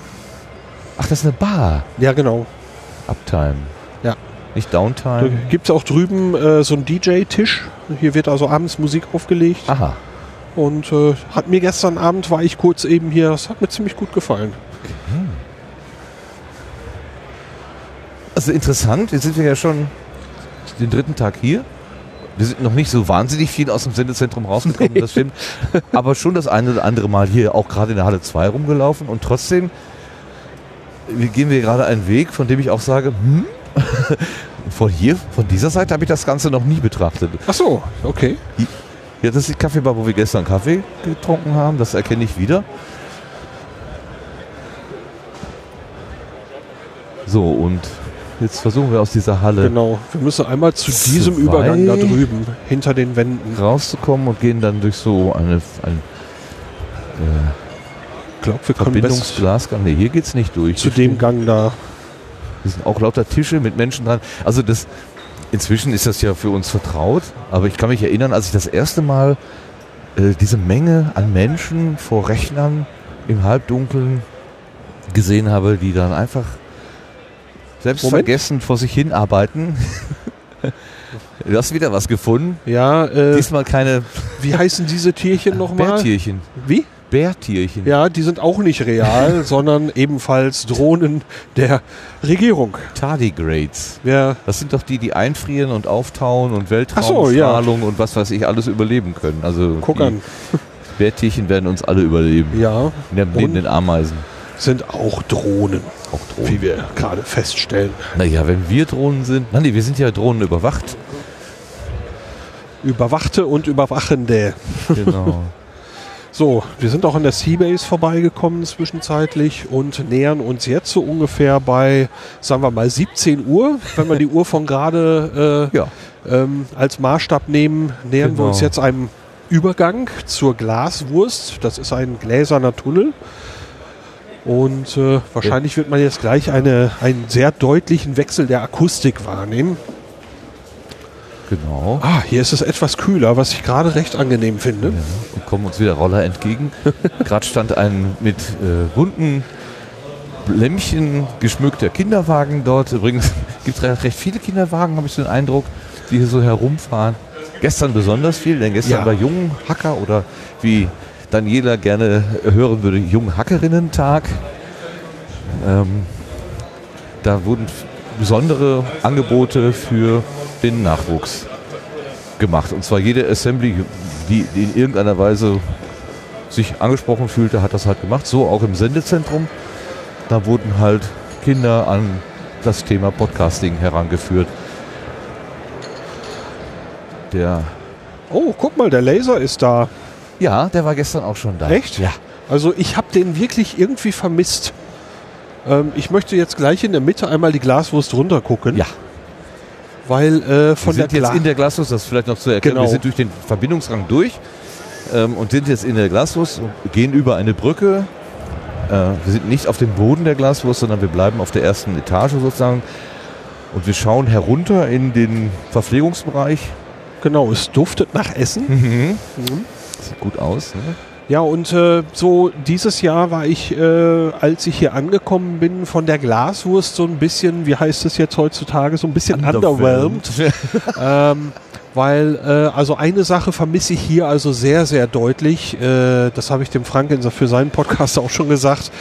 Ach, das ist eine Bar. Ja, genau. Uptime. Ja. Nicht Da Downtime. gibt es auch drüben äh, so einen DJ-Tisch. Hier wird also abends Musik aufgelegt. Aha. Und äh, hat mir gestern Abend, war ich kurz eben hier, das hat mir ziemlich gut gefallen. Also interessant, jetzt sind wir ja schon den dritten Tag hier. Wir sind noch nicht so wahnsinnig viel aus dem Sendezentrum rausgekommen, das stimmt. (laughs) Aber schon das eine oder andere Mal hier auch gerade in der Halle 2 rumgelaufen und trotzdem gehen wir gerade einen Weg, von dem ich auch sage, hm? Von hier, von dieser Seite habe ich das Ganze noch nie betrachtet. Ach so, okay. Ja, das ist die Kaffeebar, wo wir gestern Kaffee getrunken haben. Das erkenne ich wieder. So, und jetzt versuchen wir aus dieser Halle Genau. Wir müssen einmal zu diesem. Übergang da drüben, hinter den Wänden. rauszukommen und gehen dann durch so eine, ein Ich glaube, wir Verbindungsglasgang. Nee, hier geht's nicht durch. zu dem Gang da. Hier sind auch lauter Tische mit Menschen dran. Also das, inzwischen ist das ja für uns vertraut, aber ich kann mich erinnern, als ich das erste Mal äh, diese Menge an Menschen vor Rechnern im Halbdunkeln gesehen habe, die dann einfach selbst Moment. vergessen vor sich hin arbeiten. (laughs) du hast wieder was gefunden. Ja, äh, Diesmal keine wie heißen diese Tierchen nochmal? Bärtierchen. Wie? Bärtierchen. Ja, die sind auch nicht real, (laughs) sondern ebenfalls Drohnen der Regierung. Tardigrades. Wer Das sind doch die, die einfrieren und auftauen und Ach so, Weltraumstrahlung und was weiß ich alles überleben können. Also guck an. Bärtierchen werden uns alle überleben. Ja, Neben, Und? den Ameisen. sind auch Drohnen, Auch wie Drohnen. wir gerade feststellen. Naja, wenn wir Drohnen sind. Nein, nee, wir sind ja Drohnen überwacht. Überwachte und Überwachende. Genau. (laughs) So, wir sind auch an der Seabase vorbeigekommen zwischenzeitlich und nähern uns jetzt so ungefähr bei, sagen wir mal, 17 Uhr. Wenn wir die Uhr von gerade äh, ja. ähm, als Maßstab nehmen, nähern wir Genau. uns jetzt einem Übergang zur Glaswurst. Das ist ein gläserner Tunnel. Und äh, wahrscheinlich wird man jetzt gleich eine, einen sehr deutlichen Wechsel der Akustik wahrnehmen. Genau. Ah, hier ist es etwas kühler, was ich gerade recht angenehm finde. Ja, und kommen uns wieder Roller entgegen. (laughs) Gerade stand ein mit äh, bunten Lämpchen geschmückter Kinderwagen dort. Übrigens (laughs) gibt es recht, viele Kinderwagen, habe ich so den Eindruck, die hier so herumfahren. Gestern besonders viel, denn gestern Ja. war Junghacker oder wie Daniela gerne hören würde, Junghackerinnen-Tag. Ähm, da wurden besondere Angebote für den Nachwuchs gemacht. Und zwar jede Assembly, die, in irgendeiner Weise sich angesprochen fühlte, hat das halt gemacht. So auch im Sendezentrum. Da wurden halt Kinder an das Thema Podcasting herangeführt. Der, Oh, guck mal, der Laser ist da. ja, der war gestern auch schon da. Echt? Ja. Also ich habe den wirklich irgendwie vermisst. Ähm, ich möchte jetzt gleich in der Mitte einmal die Glaswurst runtergucken. Ja. Weil äh, von wir der sind jetzt Gla in der Glaswurst, das ist vielleicht noch zu erklären. Genau. Wir sind durch den Verbindungsrang durch ähm, und sind jetzt in der Glaswurst gehen über eine Brücke. Äh, wir sind nicht auf dem Boden der Glaswurst, sondern wir bleiben auf der ersten Etage sozusagen. Und wir schauen herunter in den Verpflegungsbereich. Genau, es duftet nach Essen. Mhm. Mhm. Sieht gut aus. Ne? Ja, und äh, so dieses Jahr war ich, äh, als ich hier angekommen bin, von der Glaswurst so ein bisschen, wie heißt es jetzt heutzutage, so ein bisschen underwhelmed. (laughs) ähm, weil, äh, also eine Sache vermisse ich hier also sehr, sehr deutlich. Äh, das habe ich dem Frank für seinen Podcast (laughs) auch schon gesagt.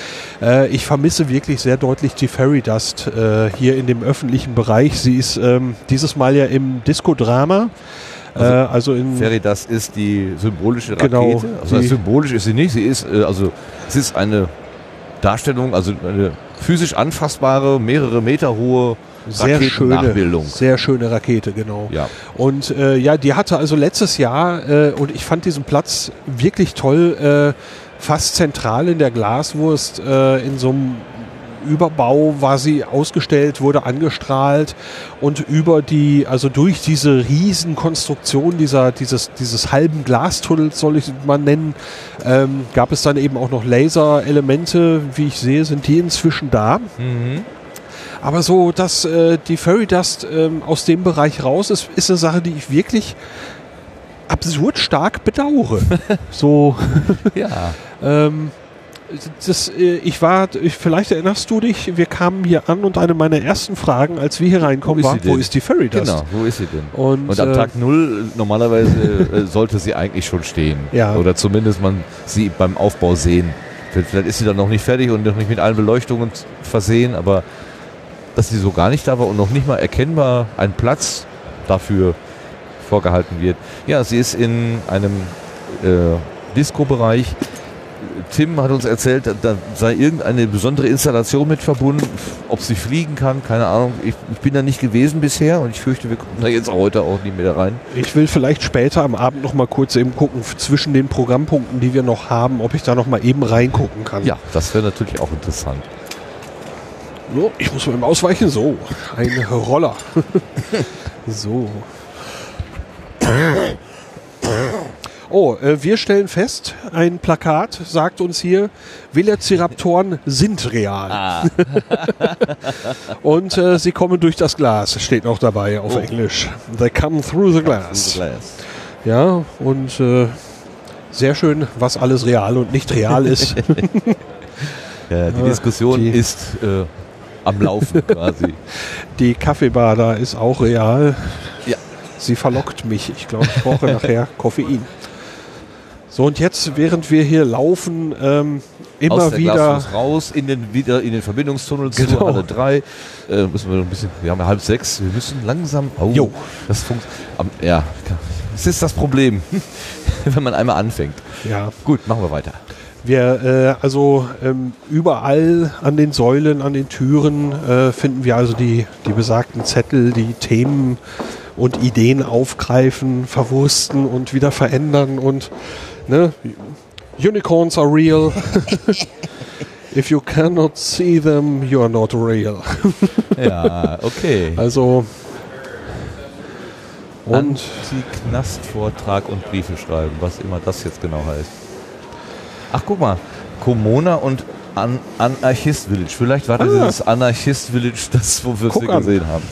Äh, ich vermisse wirklich sehr deutlich die Fairy Dust äh, hier in dem öffentlichen Bereich. Sie ist ähm, dieses Mal ja im Disco-Drama. Äh, also in Ferry, das ist die symbolische Rakete. Genau, also symbolisch ist sie nicht. Sie ist, äh, also, es ist eine Darstellung, also eine physisch anfassbare, mehrere Meter hohe Sehr schöne, sehr schöne Rakete, genau. Ja. Und äh, ja, die hatte also letztes Jahr, äh, und ich fand diesen Platz wirklich toll, äh, fast zentral in der Glaswurst, äh, in so einem Überbau war sie ausgestellt, wurde angestrahlt und über die, also durch diese Riesenkonstruktion dieser, dieses, dieses halben Glastunnels, soll ich mal nennen, ähm, gab es dann eben auch noch Laserelemente, wie ich sehe, sind die inzwischen da. Mhm. Aber so, dass äh, die Fairy Dust ähm, aus dem Bereich raus ist, ist eine Sache, die ich wirklich absurd stark bedauere. (laughs) so, Ja. (laughs) ähm, das, äh, ich war, ich, vielleicht erinnerst du dich, wir kamen hier an und eine meiner ersten Fragen, als wir hier reinkommen, Wo war, wo ist die Fairy Dust? Genau, wo ist sie denn? Und, Und am äh, Tag null normalerweise äh, sollte sie eigentlich schon stehen. Ja. Oder zumindest man sie beim Aufbau sehen. Vielleicht vielleicht ist sie dann noch nicht fertig und noch nicht mit allen Beleuchtungen versehen, aber dass sie so gar nicht da war und noch nicht mal erkennbar ein Platz dafür vorgehalten wird. Ja, sie ist in einem äh, Disco-Bereich. Tim hat uns erzählt, da- sei irgendeine besondere Installation mit verbunden, ob sie fliegen kann, keine Ahnung. Ich, ich bin da nicht gewesen bisher und ich fürchte, wir kommen da jetzt heute auch nicht mehr rein. Ich will vielleicht später am Abend noch mal kurz eben gucken, zwischen den Programmpunkten, die wir noch haben, ob ich da noch mal eben reingucken kann. Ja, das wäre natürlich auch interessant. So, ich muss mal eben ausweichen. So, ein Roller. (laughs) so. (laughs) Oh, äh, wir stellen fest, ein Plakat sagt uns hier, Velociraptoren sind real. (laughs) Und äh, sie kommen durch das Glas, steht noch dabei auf Oh. Englisch. They come through the glass. Ja, und äh, sehr schön, was alles real und nicht real ist. (laughs) Ja, die Diskussion die- ist äh, am Laufen (laughs) quasi. Die Kaffeebar da ist auch real. Ja. Sie verlockt mich. Ich glaube, ich brauche nachher Koffein. So, und jetzt, während wir hier laufen, ähm, immer Aus der wieder. Glasfuß raus, in den, wieder in den Verbindungstunnel Genau. zu Halle 3. Äh, müssen wir noch ein bisschen, wir haben ja halb sechs, wir müssen langsam. Oh, Jo. das funktioniert. Ja, das ist das Problem, (laughs) wenn man einmal anfängt. Ja, Gut, machen wir weiter. wir, äh, also ähm, überall an den Säulen, an den Türen äh, finden wir also die, die besagten Zettel, die Themen und Ideen aufgreifen, verwursten und wieder verändern und ne, Unicorns are real. (laughs) If you cannot see them, you are not real. (laughs) Ja, okay. Also und Anti-Knast-Vortrag und Briefe schreiben, was immer das jetzt genau heißt. Ach, guck mal, Komona und An Anarchist Village. Vielleicht war das Ah. dieses Anarchist Village, das, wo wir es gesehen haben.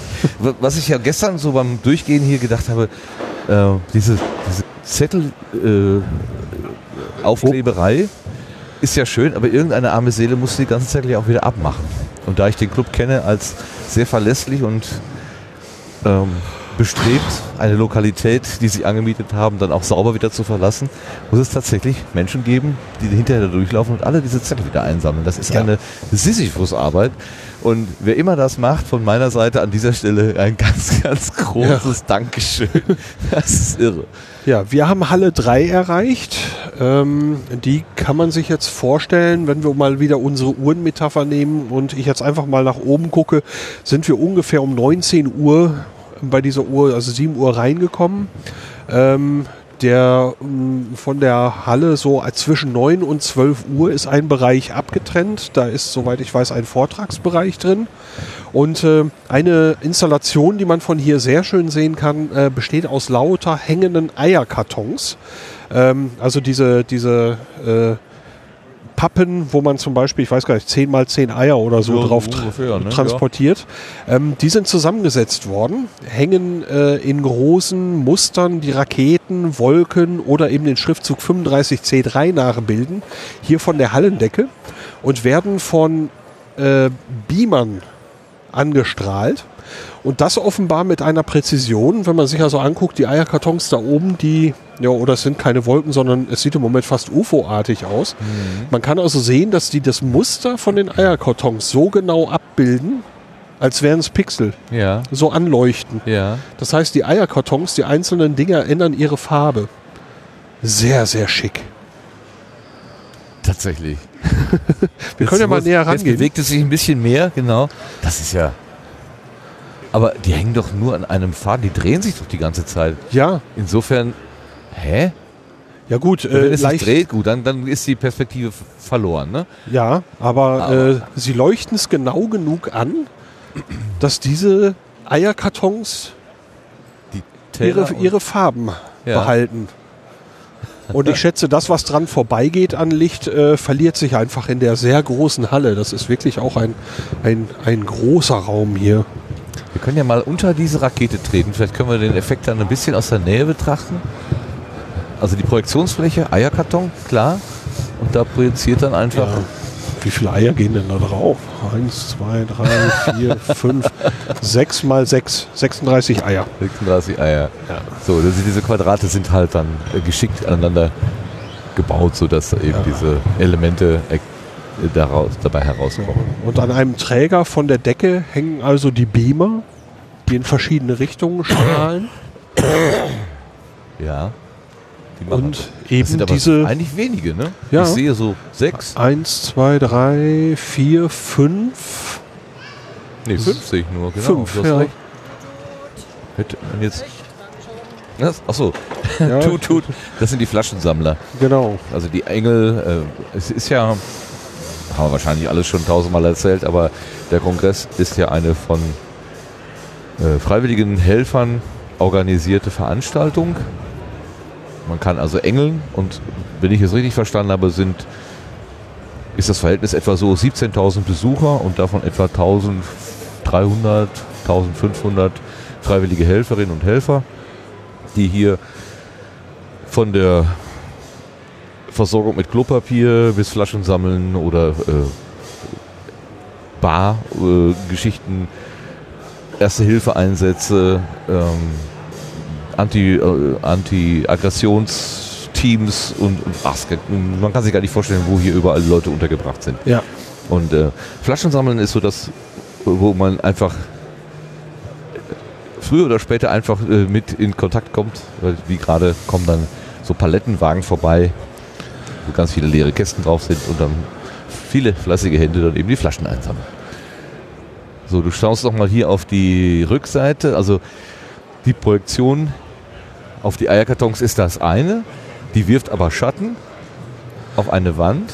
Was ich ja gestern so beim Durchgehen hier gedacht habe, äh, diese, diese Zettel äh, ist ja schön, aber irgendeine arme Seele muss die ganze Zettel ja auch wieder abmachen. Und da ich den Club kenne als sehr verlässlich und ähm, bestrebt, eine Lokalität, die sie angemietet haben, dann auch sauber wieder zu verlassen, muss es tatsächlich Menschen geben, die hinterher da durchlaufen und alle diese Zettel wieder einsammeln. Das ist Ja. eine Sisyphus-Arbeit. Und wer immer das macht, von meiner Seite an dieser Stelle ein ganz, ganz großes Dankeschön. Das ist irre. Ja, wir haben Halle 3 erreicht. Ähm, die kann man sich jetzt vorstellen, wenn wir mal wieder unsere Uhrenmetapher nehmen und ich jetzt einfach mal nach oben gucke, sind wir ungefähr um 19 Uhr bei dieser Uhr, also 7 Uhr reingekommen. Ähm, der ähm, von der Halle so zwischen 9 und 12 Uhr ist ein Bereich abgetrennt. Da ist, soweit ich weiß, ein Vortragsbereich drin. Und äh, eine Installation, die man von hier sehr schön sehen kann, äh, besteht aus lauter hängenden Eierkartons. Ähm, also diese, diese äh, Pappen, wo man zum Beispiel, ich weiß gar nicht, 10 mal 10 Eier oder so Ja, drauf ungefähr, ne? transportiert. Ähm, die sind zusammengesetzt worden, hängen äh, in großen Mustern die Raketen, Wolken oder eben den Schriftzug 35C3 nachbilden, hier von der Hallendecke und werden von äh, Beamern angestrahlt. Und das offenbar mit einer Präzision, wenn man sich also anguckt, die Eierkartons da oben, die, ja, oder es sind keine Wolken, sondern es sieht im Moment fast UFO-artig aus. Man kann also sehen, dass die das Muster von den Eierkartons so genau abbilden, als wären es Pixel, Ja, so anleuchten. ja. Das heißt, die Eierkartons, die einzelnen Dinger ändern ihre Farbe. Sehr, sehr schick. Tatsächlich. (laughs) (laughs) Wir können ja mal näher Jetzt rangehen. bewegt es sich ein bisschen mehr, genau. Das ist ja. Aber die hängen doch nur an einem Faden, die drehen sich doch die ganze Zeit. Ja, Insofern, hä? ja gut, Wenn äh, es sich leicht, dreht, gut, dann, dann ist die Perspektive verloren, ne? ja, aber, Aber- Äh, sie leuchten es genau genug an, dass diese Eierkartons ihre, ihre Farben Ja. behalten. Und ich schätze, das, was dran vorbeigeht an Licht, äh, verliert sich einfach in der sehr großen Halle. Das ist wirklich auch ein, ein, ein großer Raum hier. Wir können ja mal unter diese Rakete treten. Vielleicht können wir den Effekt dann ein bisschen aus der Nähe betrachten. Also die Projektionsfläche, Eierkarton, klar. Und da projiziert dann einfach. Ja. Wie viele Eier gehen denn da drauf? Eins, zwei, drei, vier, (laughs) fünf, sechs mal sechs. 36 Eier. 36 Eier. Ja. So, diese Quadrate sind halt dann äh, geschickt aneinander gebaut, sodass da eben Ja. diese Elemente daraus, dabei herauskommen. Und an einem Träger von der Decke hängen also die Beamer, die in verschiedene Richtungen strahlen. Ja. Die machen Und das eben sind aber diese eigentlich wenige, ne? Ja. Ich sehe so sechs. eins, zwei, drei, vier, fünf. Nee, fünf sehe ich nur, genau. Fünf, du hast ja. recht. Hätte man jetzt. Das, achso, Ja, (laughs) tut, tut. Das sind die Flaschensammler. Genau. Also die Engel, äh, es ist ja, haben wir wahrscheinlich alles schon tausendmal erzählt, aber der Kongress ist ja eine von äh, freiwilligen Helfern organisierte Veranstaltung. Man kann also engeln und wenn ich es richtig verstanden habe, sind ist das Verhältnis etwa so 17.000 Besucher und davon etwa 1.300, 1.500 freiwillige Helferinnen und Helfer, die hier von der Versorgung mit Klopapier bis Flaschen sammeln oder äh, Bar-Geschichten, Erste-Hilfe-Einsätze, ähm, Anti, äh, Anti-Aggressionsteams und, und ach, man kann sich gar nicht vorstellen, wo hier überall Leute untergebracht sind. Ja. Und äh, Flaschen sammeln ist so das, wo man einfach früher oder später einfach äh, mit in Kontakt kommt, weil wie gerade kommen dann so Palettenwagen vorbei, wo ganz viele leere Kästen drauf sind und dann viele fleißige Hände dann eben die Flaschen einsammeln. So, du schaust doch mal hier auf die Rückseite, also die Projektion auf die Eierkartons ist das eine, die wirft aber Schatten auf eine Wand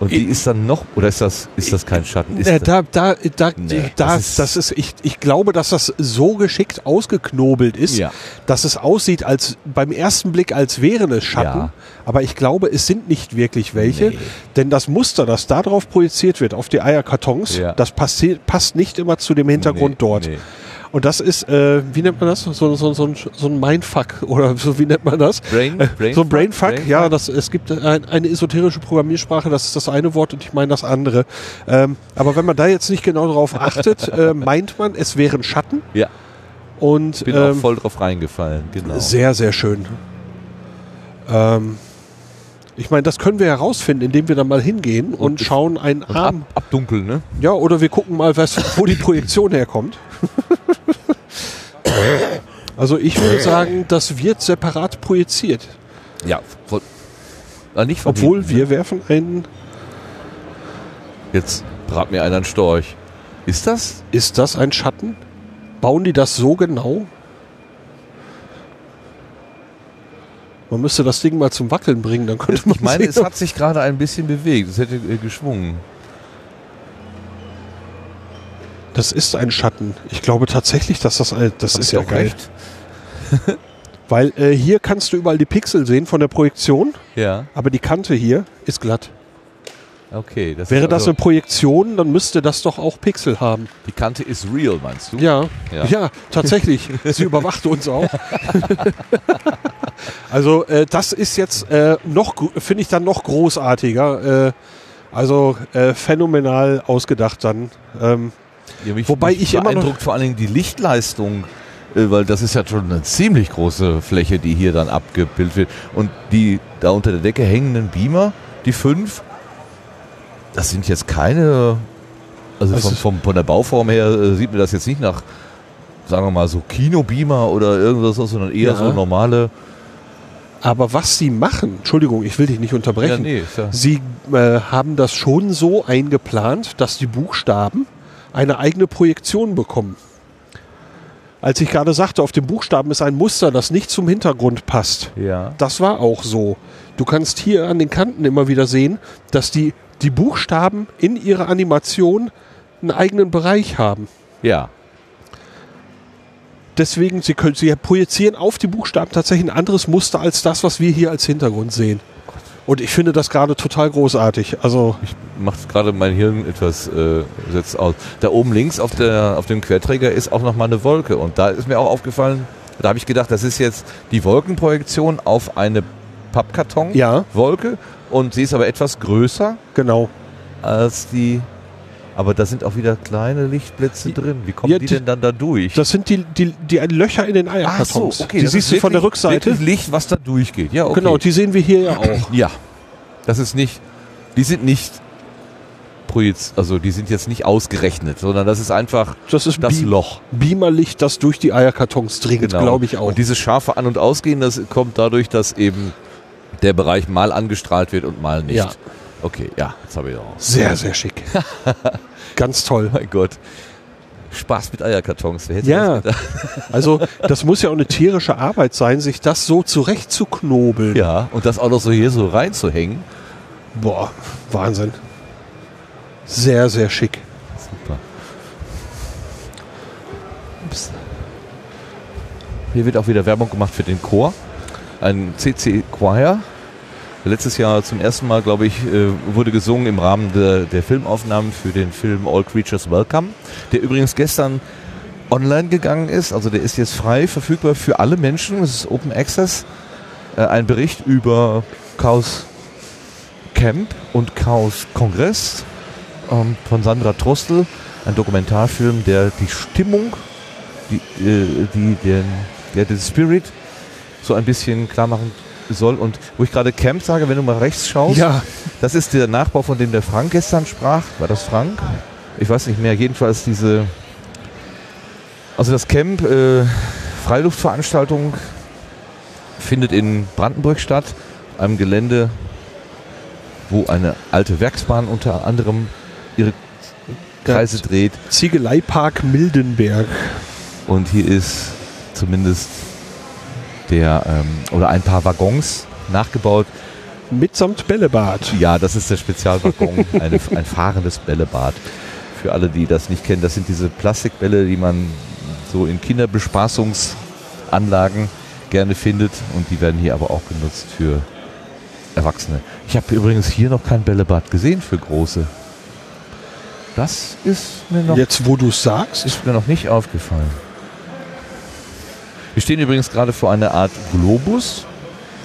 und die ist dann noch, oder ist das, ist das kein Schatten? Ist da, da, da, Nee, da, das das ist- ist, ich, ich glaube, dass das so geschickt ausgeknobelt ist, Ja. dass es aussieht als beim ersten Blick, als wären es Schatten. Ja. Aber ich glaube, es sind nicht wirklich welche, Nee. denn das Muster, das da drauf projiziert wird auf die Eierkartons, Ja. das passi- passt nicht immer zu dem Hintergrund Nee, dort. Und das ist, äh, wie nennt man das? So, so, so, ein- so ein Mindfuck (laughs) oder so, wie nennt man das? Brain, Äh, Brain so ein Brainfuck, Brainfuck? ja, das, es gibt ein, eine esoterische Programmiersprache, das ist das eine Wort und ich meine das andere. Ähm, aber wenn man da jetzt nicht genau drauf (laughs) achtet, äh, meint man, es wären Schatten Ja, und bin auch ähm, voll drauf reingefallen, genau. sehr, sehr schön. Ähm, ich meine, das können wir herausfinden, indem wir da mal hingehen und, Und- schauen einen Und ab, Arm. abdunkeln, ne? Ja, oder wir gucken mal, was, wo die Projektion herkommt. (laughs) (laughs) Also ich würde sagen, das wird separat projiziert. Ja, von, ah, nicht von Obwohl hinten, wir werfen einen. ne? Jetzt brat mir einer einen Storch. Ist das? Ist das ein Schatten? Bauen die das so genau? Man müsste das Ding mal zum Wackeln bringen, dann könnte man Ich meine, sehen, es hat sich gerade ein bisschen bewegt. Es hätte äh, geschwungen. Das ist ein Schatten. Ich glaube tatsächlich, dass das ein, das Hab ist ja auch geil. (laughs) Weil äh, hier kannst du überall die Pixel sehen von der Projektion, Ja, aber die Kante hier ist glatt. okay. Das Wäre ist das also, eine Projektion, dann müsste das doch auch Pixel haben. Die Kante ist real, meinst du? Ja, Ja. ja, tatsächlich. (laughs) Sie überwacht uns auch. (laughs) also äh, das ist jetzt äh, noch, finde ich dann noch großartiger. Äh, also äh, phänomenal ausgedacht dann. Ähm, Ja, mich, Wobei mich ich beeindruckt vor allen Dingen die Lichtleistung, äh, weil das ist ja schon eine ziemlich große Fläche, die hier dann abgebildet wird. Und die da unter der Decke hängenden Beamer, die fünf, das sind jetzt keine, also ist- vom, von der Bauform her äh, sieht mir das jetzt nicht nach, sagen wir mal so Kinobeamer oder irgendwas, sondern eher Ja. so normale. Aber was sie machen, Entschuldigung, ich will dich nicht unterbrechen. Ja, nee, Sie äh, haben das schon so eingeplant, dass die Buchstaben eine eigene Projektion bekommen. Als ich gerade sagte, auf dem Buchstaben ist ein Muster, das nicht zum Hintergrund passt. Ja. Das war auch so. Du kannst hier an den Kanten immer wieder sehen, dass die, die Buchstaben in ihrer Animation einen eigenen Bereich haben. Ja. Deswegen, sie, können, sie projizieren auf die Buchstaben tatsächlich ein anderes Muster als das, was wir hier als Hintergrund sehen. Und ich finde das gerade total großartig. Also, Ich macht gerade mein Hirn etwas äh, setzt aus. Da oben links auf, der, auf dem Querträger ist auch nochmal eine Wolke. Und da ist mir auch aufgefallen, da habe ich gedacht, das ist jetzt die Wolkenprojektion auf eine Pappkarton-Wolke. Ja. Und sie ist aber etwas größer genau. als die. Aber da sind auch wieder kleine Lichtblitze drin. Wie kommen Ja, die die- denn dann da durch? Das sind die, die, die Löcher in den Eierkartons. die das siehst ist du von der Rückseite. wirklich Licht, was da durchgeht. Ja, okay. Genau, die sehen wir hier ja (clears throat) auch. Ja. Das ist nicht. Die sind nicht projiz also die sind jetzt nicht ausgerechnet, sondern das ist einfach Das ist das Beam- Loch. Beamerlicht, das durch die Eierkartons dringt, Genau. glaube ich auch. Und dieses scharfe An- und Ausgehen, das kommt dadurch, dass eben der Bereich mal angestrahlt wird und mal nicht. Ja. Okay, ja, jetzt habe ich auch. sehr, sehr schick. (laughs) Ganz toll. Mein Gott. Spaß mit Eierkartons. Ja, das (laughs) also das muss ja auch eine tierische Arbeit sein, sich das so zurechtzuknobeln. Ja, und das auch noch so hier so reinzuhängen. Boah, Wahnsinn. Sehr, sehr schick. Super. Ups. Hier wird auch wieder Werbung gemacht für den Chor. Ein CC Choir. Letztes Jahr zum ersten Mal, glaube ich, äh, wurde gesungen im Rahmen der, der Filmaufnahmen für den Film All Creatures Welcome, der übrigens gestern online gegangen ist. Also der ist jetzt frei verfügbar für alle Menschen. Es ist Open Access. Äh, Ein Bericht über Chaos Camp und Chaos Kongress ähm, von Sandra Trostel, ein Dokumentarfilm, der die Stimmung, die, äh, die den, der den Spirit so ein bisschen klar machen soll. Und wo ich gerade Camp sage, wenn du mal rechts schaust, Ja, das ist der Nachbau, von dem der Frank gestern sprach. War das Frank? Ich weiß nicht mehr. Jedenfalls diese, also das Camp, äh, Freiluftveranstaltung findet in Brandenburg statt, einem Gelände, wo eine alte Werksbahn unter anderem ihre Kreise dreht. Ziegeleipark Mildenberg. Und hier ist zumindest der, ähm, oder ein paar Waggons nachgebaut. Mitsamt Bällebad. Ja, das ist der Spezialwaggon, (laughs) eine, ein fahrendes Bällebad. Für alle, die das nicht kennen, das sind diese Plastikbälle, die man so in Kinderbespaßungsanlagen gerne findet und die werden hier aber auch genutzt für Erwachsene. Ich habe übrigens hier noch kein Bällebad gesehen für Große. Das ist mir noch Jetzt, wo du sagst. ist mir noch nicht aufgefallen. Wir stehen übrigens gerade vor einer Art Globus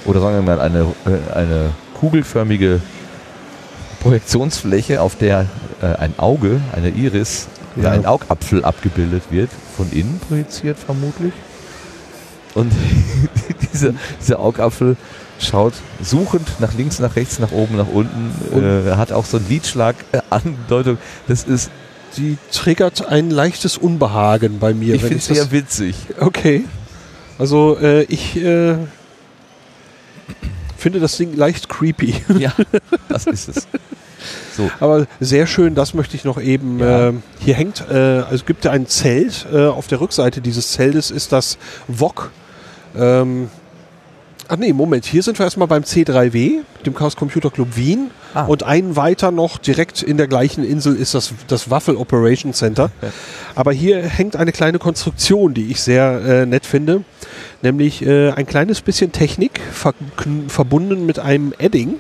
oder sagen wir mal eine, äh, eine kugelförmige Projektionsfläche, auf der äh, ein Auge, eine Iris, oder Ja. ein Augapfel abgebildet wird, von innen projiziert vermutlich. Und (laughs) dieser, dieser Augapfel schaut suchend nach links, nach rechts, nach oben, nach unten, äh, hat auch so einen Liedschlag äh, Andeutung. Das ist, Die triggert ein leichtes Unbehagen bei mir. ich finde es sehr witzig. Okay. Also äh, ich äh, finde das Ding leicht creepy. Ja, das ist es. So, (laughs) Aber sehr schön, das möchte ich noch eben. Ja. Äh, hier hängt, äh, also es gibt ja ein Zelt. Äh, auf der Rückseite dieses Zeltes ist das VOG. Ähm, ach nee, Moment, hier sind wir erstmal beim C3W, dem Chaos Computer Club Wien. Ah. Und einen weiter noch direkt in der gleichen Insel ist das, das Waffel Operation Center. (laughs) Aber hier hängt eine kleine Konstruktion, die ich sehr äh, nett finde. Nämlich äh, ein kleines bisschen Technik ver verbunden mit einem Edding.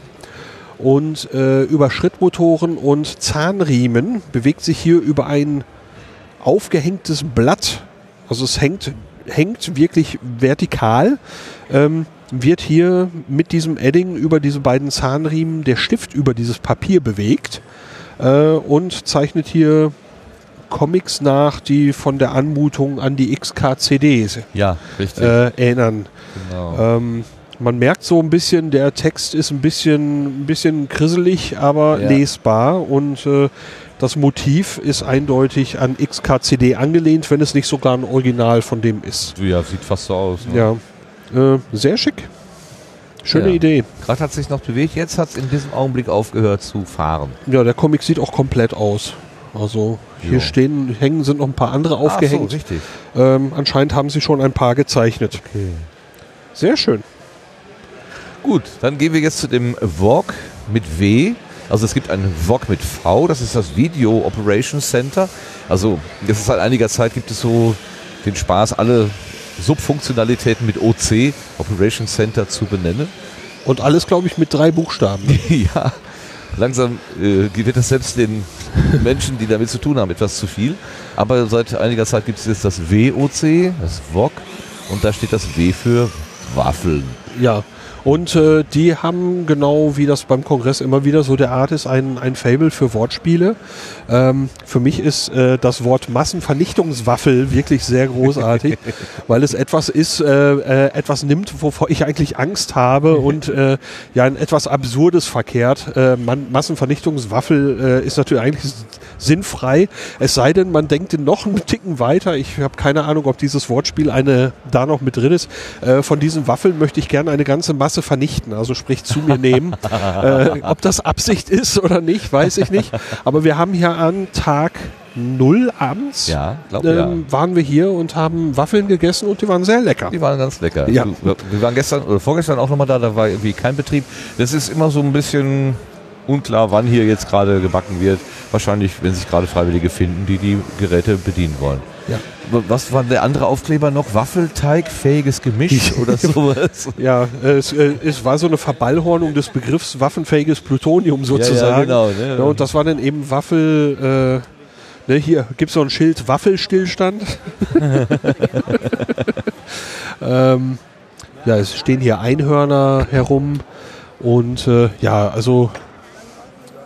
Und äh, über Schrittmotoren und Zahnriemen bewegt sich hier über ein aufgehängtes Blatt. Also es hängt, hängt wirklich vertikal. Ähm, wird hier mit diesem Edding über diese beiden Zahnriemen der Stift über dieses Papier bewegt äh, und zeichnet hier Comics nach, die von der Anmutung an die XKCDs ja, äh, erinnern. genau. Ähm, man merkt so ein bisschen, der Text ist ein bisschen, ein bisschen krisselig, aber Ja. lesbar und äh, das Motiv ist eindeutig an XKCD angelehnt, wenn es nicht sogar ein Original von dem ist. ja, sieht fast so aus. Ne? Ja, äh, sehr schick. Schöne Ja. Idee. Gerade hat es sich noch bewegt, jetzt hat es in diesem Augenblick aufgehört zu fahren. Ja, der Comic sieht auch komplett aus. Also hier Jo. stehen, hängen sind noch ein paar andere Ach so, aufgehängt. richtig. ähm, anscheinend haben sie schon ein paar gezeichnet. Okay. Sehr schön. Gut, dann gehen wir jetzt zu dem VOG mit W. Also es gibt ein VOG mit V, das ist das Video Operations Center. Also jetzt ist seit einiger Zeit gibt es so den Spaß, alle Subfunktionalitäten mit OC, Operations Center, zu benennen. Und alles, glaube ich, mit drei Buchstaben. (laughs) ja, langsam äh, wird es selbst den Menschen, die damit zu tun haben, etwas zu viel. Aber seit einiger Zeit gibt es jetzt das WOC, das VOG, und da steht das W für Waffeln. Ja. Und äh, die haben genau wie das beim Kongress immer wieder so der Art ist, ein, ein Fable für Wortspiele. Ähm, für mich ist äh, das Wort Massenvernichtungswaffel wirklich sehr großartig, (laughs) weil es etwas ist, äh, äh, etwas nimmt, wovor ich eigentlich Angst habe (laughs) und äh, ja ein etwas absurdes verkehrt. Äh, man, Massenvernichtungswaffel ist natürlich eigentlich sinnfrei, es sei denn, man denkt noch einen Ticken weiter. Ich habe keine Ahnung, ob dieses Wortspiel eine da noch mit drin ist. Von diesen Waffeln möchte ich gerne eine ganze Masse vernichten, also sprich zu mir nehmen. (laughs) äh, ob das Absicht ist oder nicht, weiß ich nicht. Aber wir haben hier an Tag null abends Ja, glaube ja. ähm, waren wir hier und haben Waffeln gegessen und die waren sehr lecker. Die waren ganz lecker. Ja. Wir wir waren gestern oder vorgestern auch nochmal da, da war irgendwie kein Betrieb. Das ist immer so ein bisschen unklar, wann hier jetzt gerade gebacken wird. Wahrscheinlich, wenn sich gerade Freiwillige finden, die die Geräte bedienen wollen. Ja. Was war der andere Aufkleber noch? Waffelteigfähiges Gemisch (laughs) oder sowas? Ja, es, äh, es war so eine Verballhornung des Begriffs waffenfähiges Plutonium sozusagen. genau, ne? Ja, und das war dann eben Waffel, äh, ne, hier gibt es so ein Schild Waffelstillstand. (laughs) ähm, ja, es stehen hier Einhörner herum und äh, ja, also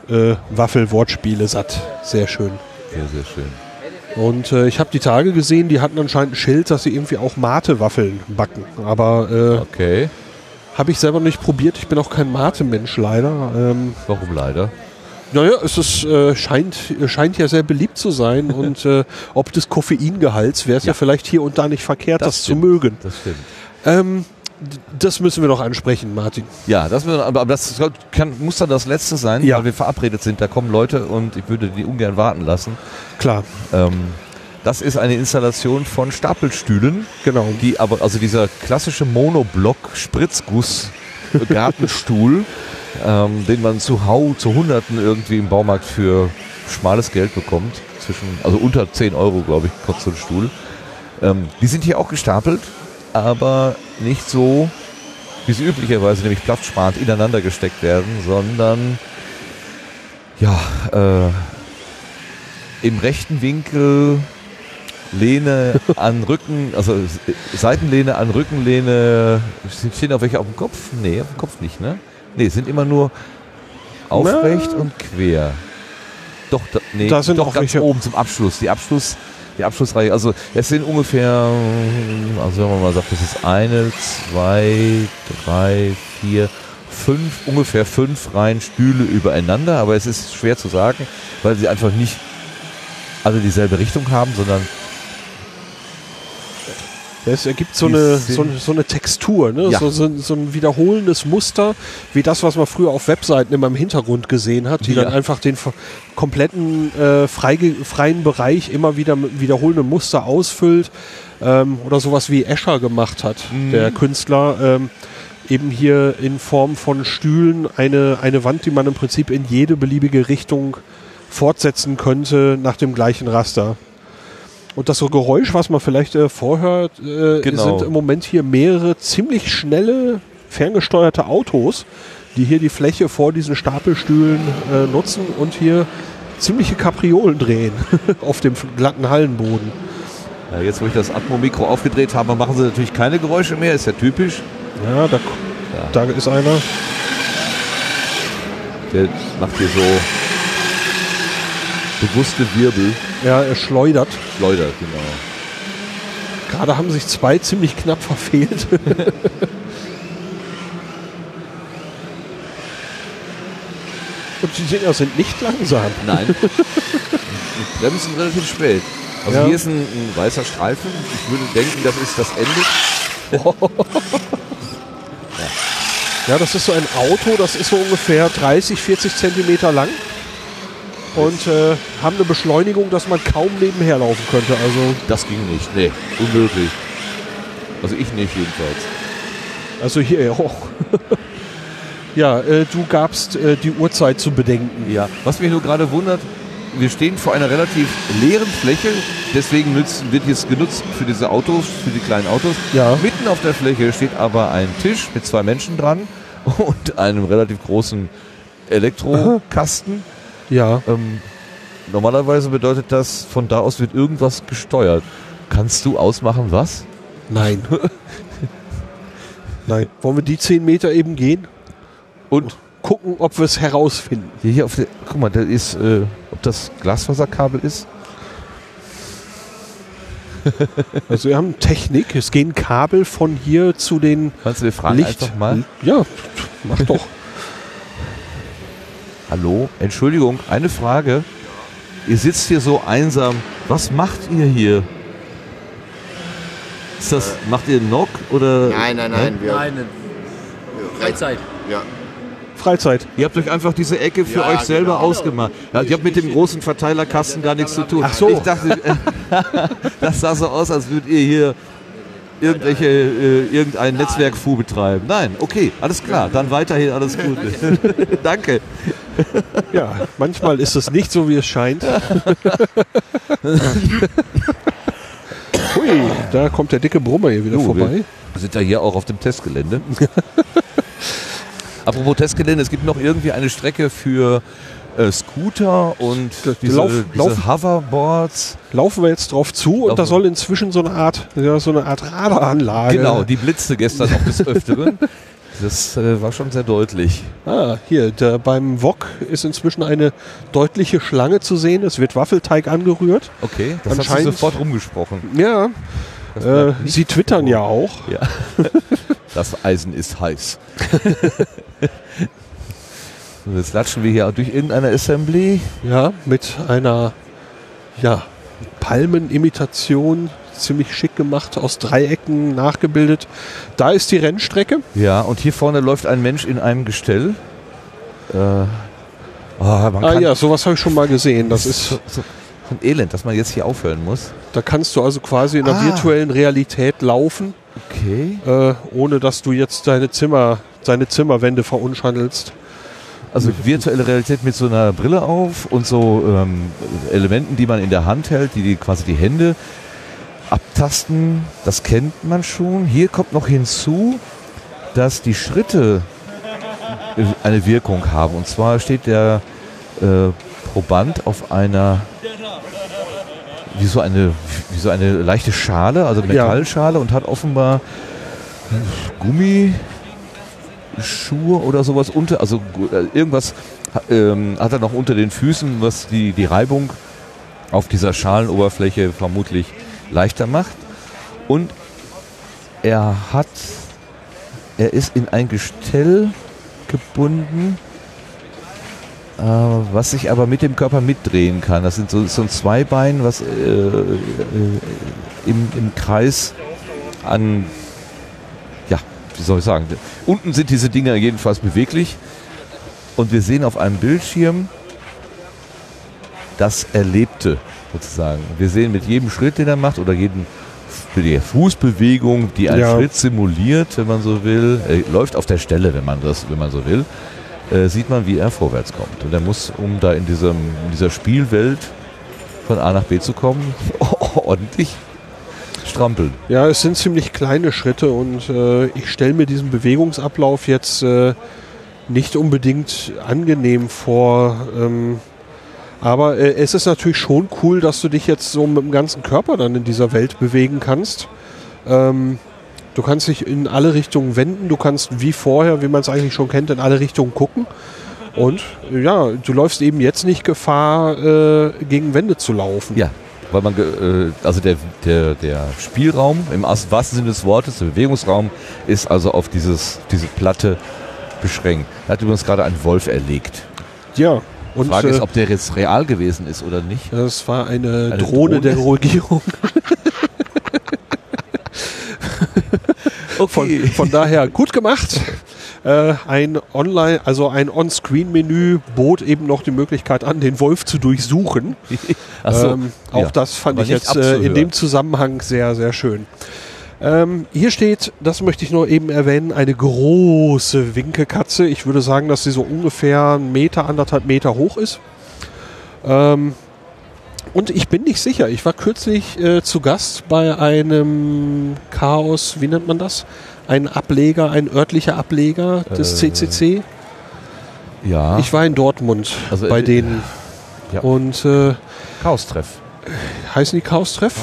äh, Waffel-Wortspiele satt. Sehr schön. Sehr, sehr schön. Und äh, ich habe die Tage gesehen, die hatten anscheinend ein Schild, dass sie irgendwie auch Mate-Waffeln backen. Aber äh, Okay. habe ich selber nicht probiert. Ich bin auch kein Mate-Mensch leider. Ähm, Warum leider? naja, es ist, äh, scheint, scheint ja sehr beliebt zu sein. (laughs) und äh, ob des Koffeingehalts wäre es ja. Ja. vielleicht hier und da nicht verkehrt, das, Das zu mögen. Das stimmt. Ähm, das müssen wir noch ansprechen, Martin. Ja, das, wird- aber aber das kann, muss dann das Letzte sein, Ja. weil wir verabredet sind. Da kommen Leute und ich würde die ungern warten lassen. Klar, Ähm, das ist eine Installation von Stapelstühlen, genau. die aber, also dieser klassische Monoblock Spritzguss Gartenstuhl, (laughs) ähm, den man zu Hau, zu Hunderten irgendwie im Baumarkt für schmales Geld bekommt. Zwischen, also unter 10 Euro, glaube ich, kostet so ein Stuhl. Ähm, die sind hier auch gestapelt, aber nicht so, wie sie üblicherweise nämlich platzsparend ineinander gesteckt werden, sondern ja, äh, im rechten Winkel Lehne an Rücken, also Seitenlehne an Rückenlehne. Stehen auch welche auf dem Kopf? Nee, auf dem Kopf nicht, ne? Nee, sind immer nur aufrecht Na. und quer. Doch, da, nee, Da sind doch auch ganz welche- oben zum Abschluss. Die Abschluss, die Abschlussreihe. Also es sind ungefähr, also wenn man mal sagt, das ist eine, zwei, drei, vier, fünf, ungefähr fünf Reihen Stühle übereinander. Aber es ist schwer zu sagen, weil sie einfach nicht alle dieselbe Richtung haben, sondern Es ergibt so eine, so, so eine Textur, ne? Ja. so, so, ein- so ein wiederholendes Muster, wie das, was man früher auf Webseiten immer im Hintergrund gesehen hat, die Ja. dann einfach den kompletten äh, freien Bereich immer wieder mit wiederholendem Muster ausfüllt. Ähm, oder sowas wie Escher gemacht hat, Mhm. der Künstler. Ähm, eben hier in Form von Stühlen eine, eine Wand, die man im Prinzip in jede beliebige Richtung fortsetzen könnte nach dem gleichen Raster. Und das so Geräusch, was man vielleicht äh, vorhört, äh, Genau. sind im Moment hier mehrere ziemlich schnelle, ferngesteuerte Autos, die hier die Fläche vor diesen Stapelstühlen äh, nutzen und hier ziemliche Kapriolen drehen (laughs) auf dem glatten Hallenboden. Ja, jetzt, wo ich das Atmo-Mikro aufgedreht habe, machen sie natürlich keine Geräusche mehr, ist ja typisch. Ja, da, da ist einer. Der macht hier so bewusste Wirbel. Ja, er schleudert. Schleudert, genau. Gerade haben sich zwei ziemlich knapp verfehlt. (laughs) Und die Dinger sind nicht langsam. Nein. Die Bremsen relativ spät. Also Ja. hier ist ein, ein weißer Streifen. Ich würde denken, das ist das Ende. (laughs) Ja, das ist so ein Auto, das ist so ungefähr 30, 40 Zentimeter lang und äh, haben eine Beschleunigung, dass man kaum nebenher laufen könnte. Also, Das ging nicht. Nee, unmöglich. Also ich nicht jedenfalls. also hier ja auch. (laughs) ja, äh, du gabst äh, die Uhrzeit zu bedenken. Ja, was mich nur gerade wundert, wir stehen vor einer relativ leeren Fläche, deswegen nützen, wird jetzt genutzt für diese Autos, für die kleinen Autos. Ja. Mitten auf der Fläche steht aber ein Tisch mit zwei Menschen dran (laughs) und einem relativ großen Elektrokasten. Ja, Ähm, normalerweise bedeutet das, von da aus wird irgendwas gesteuert. Kannst du ausmachen, was? nein. (laughs) nein. Wollen wir die 10 Meter eben gehen? Und Gucken, ob wir es herausfinden. hier, hier auf der, guck mal, da ist, äh, ob das Glasfaserkabel ist. (laughs) Also wir haben Technik. Es gehen Kabel von hier zu den Kannst du fragen Licht. einfach mal? Ja, mach doch. (laughs) Hallo, Entschuldigung, eine Frage. Ihr sitzt hier so einsam. Was macht ihr hier? Ist das, macht ihr Knock oder? Nein, nein, nein. Wir, Nein, Freizeit. Ja. Freizeit. Ihr habt euch einfach diese Ecke für Ja, euch selber genau. ausgemacht. Ja, ich habe mit dem großen Verteilerkasten gar nichts zu tun. Ach so. Ich dachte, (laughs) das sah so aus, als würdet ihr hier irgendwelche, äh, irgendein Netzwerkfu betreiben. Nein, okay, alles klar. Dann weiterhin alles (laughs) Gute. (laughs) Danke. Ja, manchmal ist es nicht so, wie es scheint. (laughs) Hui, da kommt der dicke Brummer hier wieder Du, vorbei. Wir sind ja hier auch auf dem Testgelände. Apropos Testgelände, es gibt noch irgendwie eine Strecke für äh, Scooter und diese, Lauf- diese Lauf- Laufen. Laufen wir jetzt drauf zu und Laufen da wir. soll inzwischen so eine Art, ja, so eine Art Radaranlage. Genau, die blitzte gestern auch des (laughs) Öfteren. Das äh, war schon sehr deutlich. Ah, hier, da, beim Wok ist inzwischen eine deutliche Schlange zu sehen. Es wird Waffelteig angerührt. Okay, das hat sich Anscheinend- sofort rumgesprochen. Ja, äh, sie twittern ja auch. Ja. (laughs) Das Eisen ist heiß. (laughs) So, Jetzt latschen wir hier durch irgendeine Assembly. Ja, mit einer ja, Palmenimitation, ziemlich schick gemacht, aus Dreiecken nachgebildet. Da ist die Rennstrecke. Ja, und hier vorne läuft ein Mensch in einem Gestell. Äh, oh, man Ah kann, ja, sowas habe ich schon mal gesehen. Das ist, so, so ein Elend, dass man jetzt hier aufhören muss. da kannst du also quasi in der Ah. virtuellen Realität laufen, Okay. äh, ohne dass du jetzt deine Zimmer, deine Zimmerwände verunschandelst. Also (laughs) virtuelle Realität mit so einer Brille auf und so ähm, Elementen, die man in der Hand hält, die, die quasi die Hände abtasten. Das kennt man schon. Hier kommt noch hinzu, dass die Schritte äh, eine Wirkung haben. Und zwar steht der äh, Proband auf einer wie so eine wie so eine leichte Schale, also Metallschale und hat offenbar Gummi Schuhe oder sowas unter, also äh, irgendwas ähm, hat er noch unter den Füßen, was die, die Reibung auf dieser Schalenoberfläche vermutlich leichter macht. Und er hat, er ist in ein Gestell gebunden, äh, was sich aber mit dem Körper mitdrehen kann. Das sind so, so ein Zweibein, was äh, äh, im, im Kreis an wie soll ich sagen, unten sind diese Dinger jedenfalls beweglich und wir sehen auf einem Bildschirm das Erlebte sozusagen. Wir sehen mit jedem Schritt, den er macht oder jeden die Fußbewegung, die einen Ja. Schritt simuliert, wenn man so will, er läuft auf der Stelle, wenn man das, wenn man so will, äh, sieht man, wie er vorwärts kommt. Und er muss, um da in, diesem, in dieser Spielwelt von A nach B zu kommen, (laughs) ordentlich strampeln. Ja, es sind ziemlich kleine Schritte und äh, ich stelle mir diesen Bewegungsablauf jetzt äh, nicht unbedingt angenehm vor. Ähm, aber äh, es ist natürlich schon cool, dass du dich jetzt so mit dem ganzen Körper dann in dieser Welt bewegen kannst. Ähm, du kannst dich in alle Richtungen wenden, du kannst wie vorher, wie man es eigentlich schon kennt, in alle Richtungen gucken. Und ja, du läufst eben jetzt nicht Gefahr, äh, gegen Wände zu laufen. Ja, weil man, äh, also der, der, der Spielraum im wahrsten Sinne des Wortes, der Bewegungsraum, ist also auf dieses, diese Platte beschränkt. Da hat übrigens gerade ein Wolf erlegt. ja. Die Und Frage äh, ist, ob der jetzt real gewesen ist oder nicht. Das war eine, Eine Drohne, Drohne? der Regierung. (laughs) Von, von daher gut gemacht. Äh, ein Online, also ein On-Screen-Menü bot eben noch die Möglichkeit an, den Wolf zu durchsuchen. So, ähm, auch ja. das fand Aber ich jetzt äh, in dem Zusammenhang sehr, sehr schön. Ähm, hier steht, das möchte ich nur eben erwähnen, eine große Winkekatze. Ich würde sagen, dass sie so ungefähr einen Meter, anderthalb Meter hoch ist. Ähm, und ich bin nicht sicher. Ich war kürzlich äh, zu Gast bei einem Chaos, wie nennt man das? Ein Ableger, ein örtlicher Ableger des Äh, CCC. Ja, Ich war in Dortmund Also, bei äh, denen. ja. Und äh, Chaos-Treff. heißen die Chaos-Treff?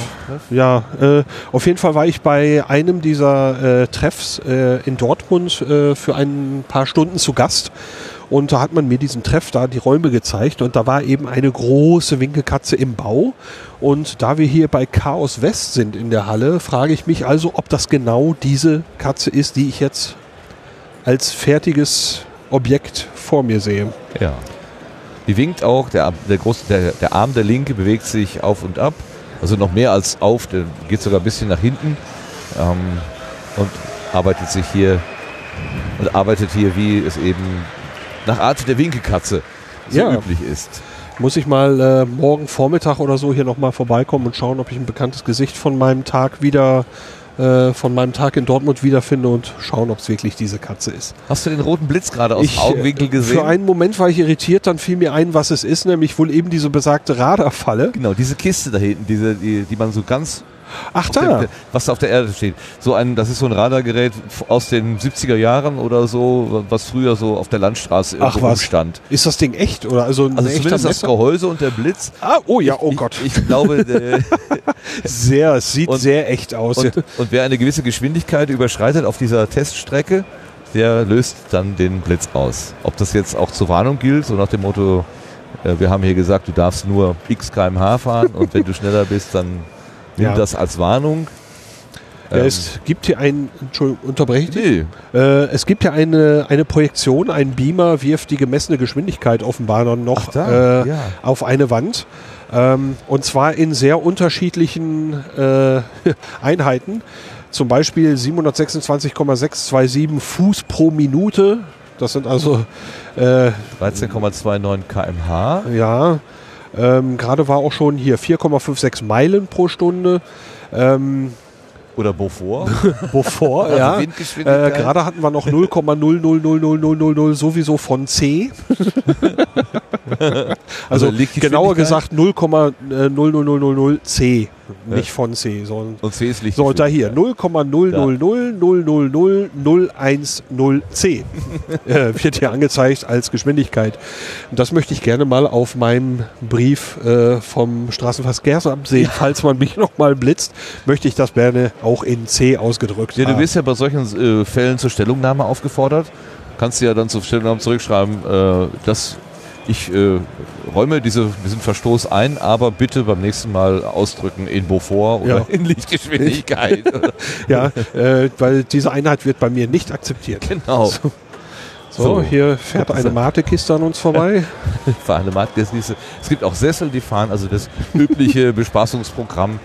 Ja, äh, auf jeden Fall war ich bei einem dieser äh, Treffs äh, in Dortmund äh, für ein paar Stunden zu Gast. Und da hat man mir diesen Treff da die Räume gezeigt und da war eben eine große Winkelkatze im Bau. Und da wir hier bei Chaos West sind in der Halle, frage ich mich also, ob das genau diese Katze ist, die ich jetzt als fertiges Objekt vor mir sehe. Ja. Die winkt auch, der, der, große, der, der Arm der Linke bewegt sich auf und ab. Also noch mehr als auf, der geht sogar ein bisschen nach hinten. Ähm, und arbeitet sich hier und arbeitet hier, wie es eben nach Art der Winkelkatze so Ja. üblich ist. Muss ich mal äh, morgen Vormittag oder so hier nochmal vorbeikommen und schauen, ob ich ein bekanntes Gesicht von meinem Tag wieder, äh, von meinem Tag in Dortmund wiederfinde und schauen, ob es wirklich diese Katze ist. Hast du den roten Blitz gerade aus Ich, dem Augenwinkel äh, gesehen? Für einen Moment war ich irritiert, dann fiel mir ein, was es ist, nämlich wohl eben diese besagte Radarfalle. genau, diese Kiste da hinten, diese, die, die man so ganz Ach auf der, da, was da auf der Erde steht. So ein, das ist so ein Radargerät aus den 70er Jahren oder so, was früher so auf der Landstraße Ach irgendwo was. rumstand. ist das Ding echt? Oder also ein Also zumindest das? Gehäuse und der Blitz. Ah, oh ja, oh ich, Gott. Ich, ich glaube, (laughs) sehr, es sieht Und- sehr echt aus. und, und wer eine gewisse Geschwindigkeit überschreitet auf dieser Teststrecke, der löst dann den Blitz aus. Ob das jetzt auch zur Warnung gilt, so nach dem Motto, äh, wir haben hier gesagt, du darfst nur x kmh fahren und wenn du schneller bist, dann nimm Ja. das als Warnung. Ja, Ähm, es gibt hier ein, Entschuldigung, unterbreche ich nee, Äh, es gibt ja eine, eine Projektion, ein Beamer wirft die gemessene Geschwindigkeit offenbar noch da, äh, ja. auf eine Wand. Ähm, und zwar in sehr unterschiedlichen äh, (laughs) Einheiten. Zum Beispiel 726,627 Fuß pro Minute. Das sind also, äh, 13,29 kmh. ja, ähm, gerade war auch schon hier 4,56 Meilen pro Stunde. Ähm, Oder Beaufort. (laughs) Bevor, Also ja. Äh, gerade hatten wir noch 0,0000000 sowieso von C. (laughs) also Also genauer gesagt 0,00000 C, nicht von C, sondern Und C ist Licht. so da hier 0,0000010 C äh, wird hier angezeigt als Geschwindigkeit. Und das möchte ich gerne mal auf meinem Brief äh, vom Straßenverkehrsamt sehen. Falls man mich noch mal blitzt, möchte ich das gerne auch in C ausgedrückt Ja, du wirst ja bei solchen äh, Fällen zur Stellungnahme aufgefordert. Kannst du ja dann zur Stellungnahme zurückschreiben, äh, dass ich äh, räume diese, diesen Verstoß ein, aber bitte beim nächsten Mal ausdrücken in Beaufort oder Ja. in Lichtgeschwindigkeit. Ja, äh, weil diese Einheit wird bei mir nicht akzeptiert. genau. So, So. hier fährt eine (laughs) Mate-Kiste an uns vorbei. (laughs) Eine. Es gibt auch Sessel, die fahren, also das übliche (laughs) Bespaßungsprogramm,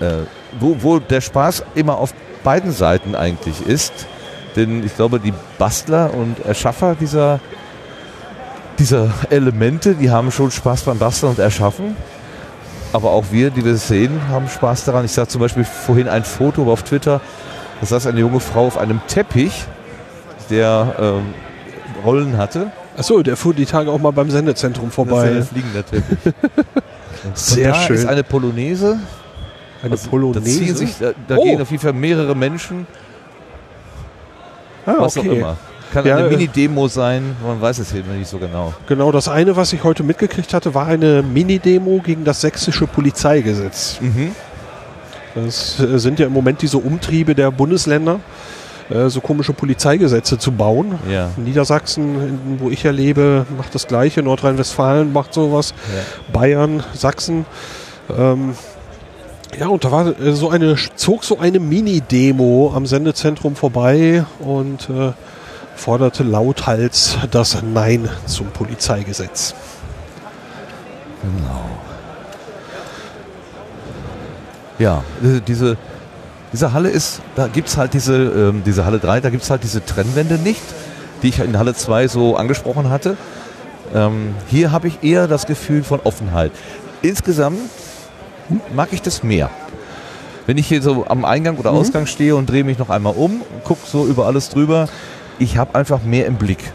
äh, wo, wo der Spaß immer auf beiden Seiten eigentlich ist. Denn ich glaube, die Bastler und Erschaffer dieser, dieser Elemente, die haben schon Spaß beim Basteln und Erschaffen. Aber auch wir, die wir es sehen, haben Spaß daran. Ich sah zum Beispiel vorhin ein Foto auf Twitter, da saß eine junge Frau auf einem Teppich, der ähm, Rollen hatte. Achso, der fuhr die Tage auch mal beim Sendezentrum Das ist vorbei. ein fliegender Teppich. (laughs) Sehr schön. ist eine Polonaise. Eine Also, Polonaise. Da, ziehen sich, da, da Oh. gehen auf jeden Fall mehrere Menschen, ah, was okay. auch immer. Kann Ja, eine äh, Mini-Demo sein, man weiß es noch nicht so genau. Genau, das eine, was ich heute mitgekriegt hatte, war eine Mini-Demo gegen das sächsische Polizeigesetz. Mhm. Das äh, sind ja im Moment diese Umtriebe der Bundesländer, äh, so komische Polizeigesetze zu bauen. Ja. Niedersachsen, wo ich ja lebe, macht das Gleiche. Nordrhein-Westfalen macht sowas. ja. Bayern, Sachsen. Ähm, ja, und da war so eine, zog so eine Mini-Demo am Sendezentrum vorbei und äh, forderte lauthals das Nein zum Polizeigesetz. Genau. Ja, diese- diese Diese Halle ist, da gibt es halt diese, ähm, diese Halle 3, da gibt es halt diese Trennwände nicht, die ich in Halle 2 so angesprochen hatte. Ähm, hier habe ich eher das Gefühl von Offenheit. Insgesamt mag ich das mehr. Wenn ich hier so am Eingang oder Ausgang stehe und drehe mich noch einmal um, gucke so über alles drüber, ich habe einfach mehr im Blick.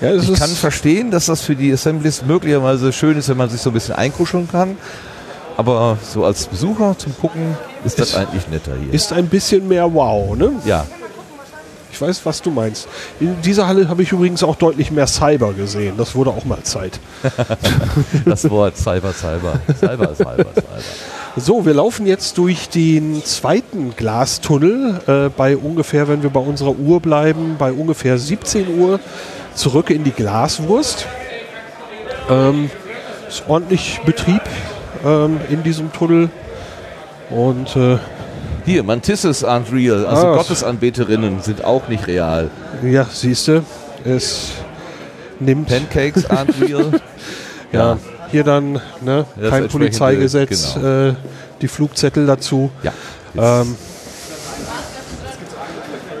Ja, Ich kann verstehen, dass das für die Assemblies möglicherweise schön ist, wenn man sich so ein bisschen einkuscheln kann. Aber so als Besucher zum Gucken ist das Ist- eigentlich netter hier. ist ein bisschen mehr wow, ne? ja, Ich weiß, was du meinst. In dieser Halle habe ich übrigens auch deutlich mehr Cyber gesehen. Das wurde auch mal Zeit. (laughs) das Wort Cyber, Cyber. Cyber, Cyber, Cyber. So, wir laufen jetzt durch den zweiten Glastunnel äh, bei ungefähr, wenn wir bei unserer Uhr bleiben, bei ungefähr 17 Uhr zurück in die Glaswurst. Ähm, ist ordentlich Betrieb ähm, in diesem Tunnel. Und äh, Hier, Mantisses aren't real. Also Ah. Gottesanbeterinnen sind auch nicht real. ja, siehst du, es nimmt Pancakes aren't real. (laughs) ja, hier dann ne, kein Polizeigesetz, genau. äh, die Flugzettel dazu. Ja. Ähm,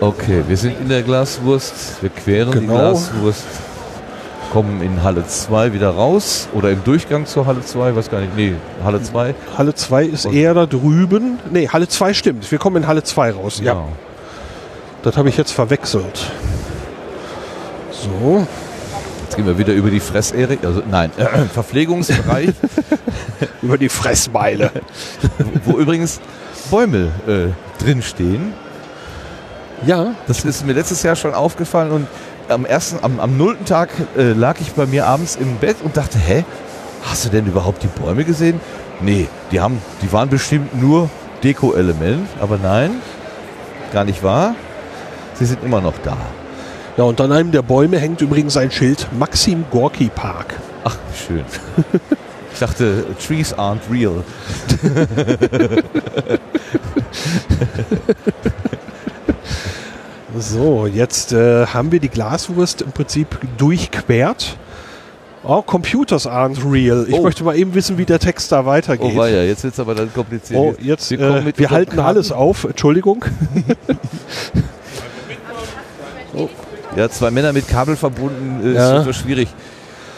Okay, wir sind in der Glaswurst. Wir queren die Genau. Glaswurst. Kommen in Halle 2 wieder raus. Oder im Durchgang zur Halle 2. Weiß gar nicht. Nee, Halle 2. Halle 2 ist Und- eher da drüben. Nee, Halle 2 stimmt. Wir kommen in Halle 2 raus. Ja, Genau. das habe ich jetzt verwechselt. So, Jetzt gehen wir wieder über die Fress-Erik. Also nein, äh, (clears throat) Verpflegungsbereich. (laughs) über die Fressmeile. wo übrigens Bäume äh, drinstehen. ja, Das ist mir letztes Jahr schon aufgefallen und am ersten, am, am nullten Tag äh, lag ich bei mir abends im Bett und dachte, hä, hast du denn überhaupt die Bäume gesehen? Nee, die haben, die waren bestimmt nur Deko-Element, aber nein, gar nicht wahr. Sie sind immer noch da. Ja, und an einem der Bäume hängt übrigens ein Schild Maxim Gorki Park. Ach, schön. Ich dachte, trees aren't real. (laughs) So, jetzt äh, haben wir die Glaswurst im Prinzip durchquert. Oh, Computers aren't real. Ich Oh. möchte mal eben wissen, wie der Text da weitergeht. Oh weia, jetzt wird es aber dann kompliziert. Oh, jetzt, wir, äh, mit wir halten Karten. alles auf. Entschuldigung. (laughs) (laughs) Ja, zwei Männer mit Kabel verbunden ist Ja. super schwierig.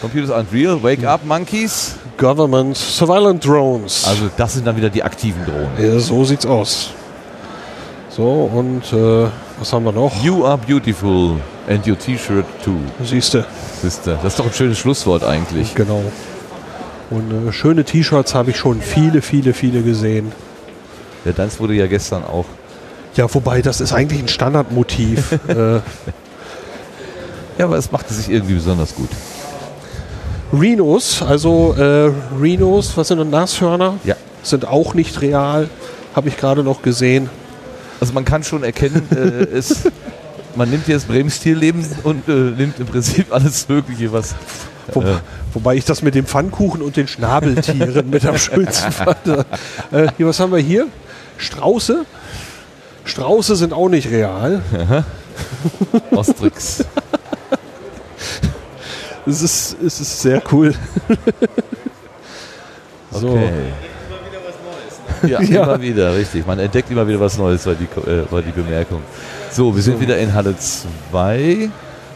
Computers aren't real, wake up monkeys. Government Surveillance Drones. Also das sind dann wieder die aktiven Drohnen. Ja, so sieht's aus. So, und äh, was haben wir noch? You are beautiful and your T-Shirt too, Siehste, Sister. Das ist doch ein schönes Schlusswort eigentlich. genau. Und äh, schöne T-Shirts habe ich schon viele, viele, viele gesehen. Der Tanz wurde ja gestern auch. Ja, wobei, das ist eigentlich ein Standardmotiv. (laughs) äh, Ja, aber es machte sich irgendwie besonders gut. Rhinos, also äh, Rhinos, was sind denn Nashörner? Ja. Sind auch nicht real. Habe ich gerade noch gesehen. Also man kann schon erkennen, äh, (laughs) es, man nimmt jetzt Brems Tierleben und äh, nimmt im Prinzip alles Mögliche, was. Wo, Äh. Wobei ich das mit dem Pfannkuchen und den Schnabeltieren mit am schönsten (laughs) fand. Äh, hier, was haben wir hier? Strauße. Strauße sind auch nicht real. Ostrix. (laughs) Es ist, es ist sehr cool. (laughs) so. Okay. Ja, Ja. immer wieder, richtig. Man entdeckt immer wieder was Neues, war die, äh, war die Bemerkung. So, wir sind So. wieder in Halle 2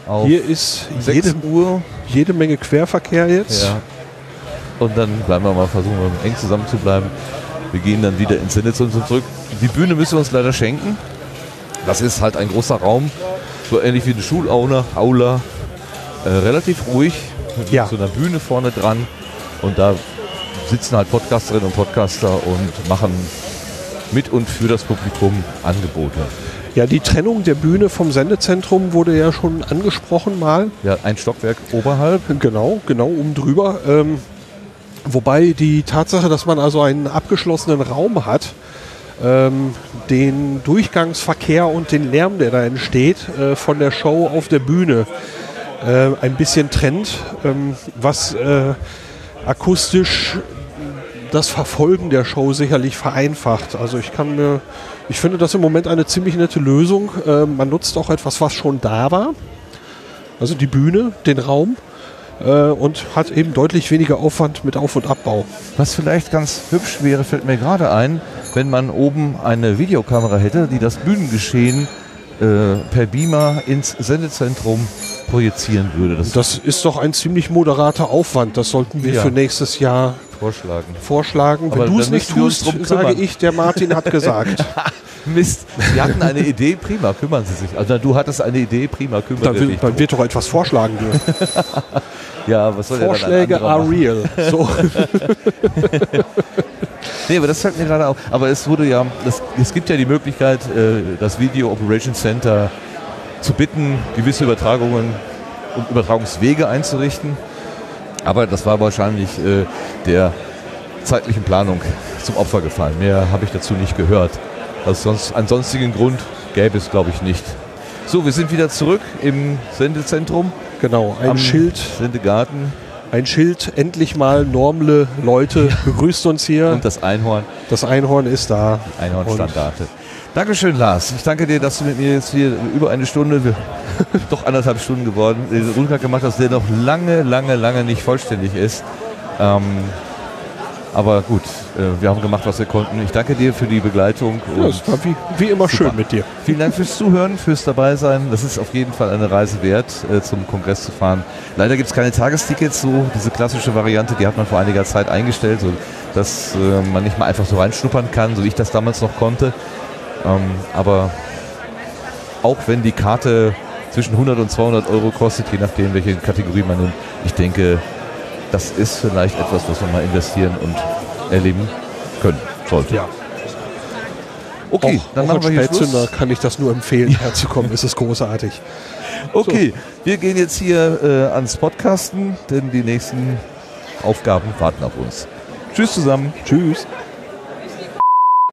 auf Hier ist 6 jede, Uhr. jede Menge Querverkehr jetzt. Ja. Und dann bleiben wir mal, versuchen wir eng zusammen zu bleiben. Wir gehen dann wieder ins Sendezentrum zurück. Die Bühne müssen wir uns leider schenken. Das ist halt ein großer Raum, so ähnlich wie eine Schulaula, Aula. Äh, relativ ruhig, mit Ja. so einer Bühne vorne dran. Und da sitzen halt Podcasterinnen und Podcaster und machen mit und für das Publikum Angebote. Ja, die Trennung der Bühne vom Sendezentrum wurde ja schon angesprochen mal. Ja, ein Stockwerk oberhalb. Genau, genau, um drüber. Ähm, wobei die Tatsache, dass man also einen abgeschlossenen Raum hat, ähm, den Durchgangsverkehr und den Lärm, der da entsteht, äh, von der Show auf der Bühne äh, ein bisschen trennt, ähm, was äh, akustisch das Verfolgen der Show sicherlich vereinfacht. Also ich kann mir, ich finde das im Moment eine ziemlich nette Lösung. Äh, man nutzt auch etwas, was schon da war. Also die Bühne, den Raum äh, und hat eben deutlich weniger Aufwand mit Auf- und Abbau. Was vielleicht ganz hübsch wäre, fällt mir gerade ein, wenn man oben eine Videokamera hätte, die das Bühnengeschehen äh, per Beamer ins Sendezentrum projizieren würde. Das, Das ist doch ein ziemlich moderater Aufwand. Das sollten wir Ja. für nächstes Jahr vorschlagen. vorschlagen. Wenn du es nicht tust, sage ich, der Martin hat gesagt. (laughs) Mist, Sie hatten eine Idee, prima, kümmern Sie sich. Also du hattest eine Idee, prima, kümmern Sie sich. dann wird doch etwas vorschlagen dürfen. (laughs) Ja, was soll Vorschläge are real. So. (laughs) Nee, aber das fällt mir gerade auf. Aber es wurde ja, das, es gibt ja die Möglichkeit, äh, das Video Operations Center zu bitten, gewisse Übertragungen und Übertragungswege einzurichten. Aber das war wahrscheinlich äh, der zeitlichen Planung zum Opfer gefallen. Mehr habe ich dazu nicht gehört. Also sonst, einen sonstigen Grund gäbe es, glaube ich, nicht. So, wir sind wieder zurück im Sendezentrum. Genau, ein am Schild, Sendegarten ein Schild, endlich mal Normle Leute begrüßt uns hier. und das Einhorn. das Einhorn ist da. Einhornstandarte. Dankeschön, Lars. Ich danke dir, dass du mit mir jetzt hier über eine Stunde, (laughs) doch anderthalb Stunden geworden, den Rundgang gemacht hast, der noch lange, lange, lange nicht vollständig ist. Ähm, aber gut, äh, wir haben gemacht, was wir konnten. Ich danke dir für die Begleitung. Ja, es war wie, wie immer Super. schön mit dir. Vielen Dank fürs Zuhören, fürs Dabeisein. Das ist auf jeden Fall eine Reise wert, äh, zum Kongress zu fahren. Leider gibt es keine Tagestickets, so diese klassische Variante, die hat man vor einiger Zeit eingestellt, so dass äh, man nicht mal einfach so reinschnuppern kann, so wie ich das damals noch konnte. Ähm, aber auch wenn die Karte zwischen 100 und 200 Euro kostet, je nachdem, welche Kategorie man nimmt, ich denke, das ist vielleicht etwas, was man mal investieren und erleben können sollte. Ja. Okay, auch dann auch machen wir hier Spätzünder Schluss. kann ich das nur empfehlen, herzukommen. Es ist großartig. Okay, wir gehen jetzt hier äh, ans Podcasten, denn die nächsten Aufgaben warten auf uns. Tschüss zusammen. Tschüss.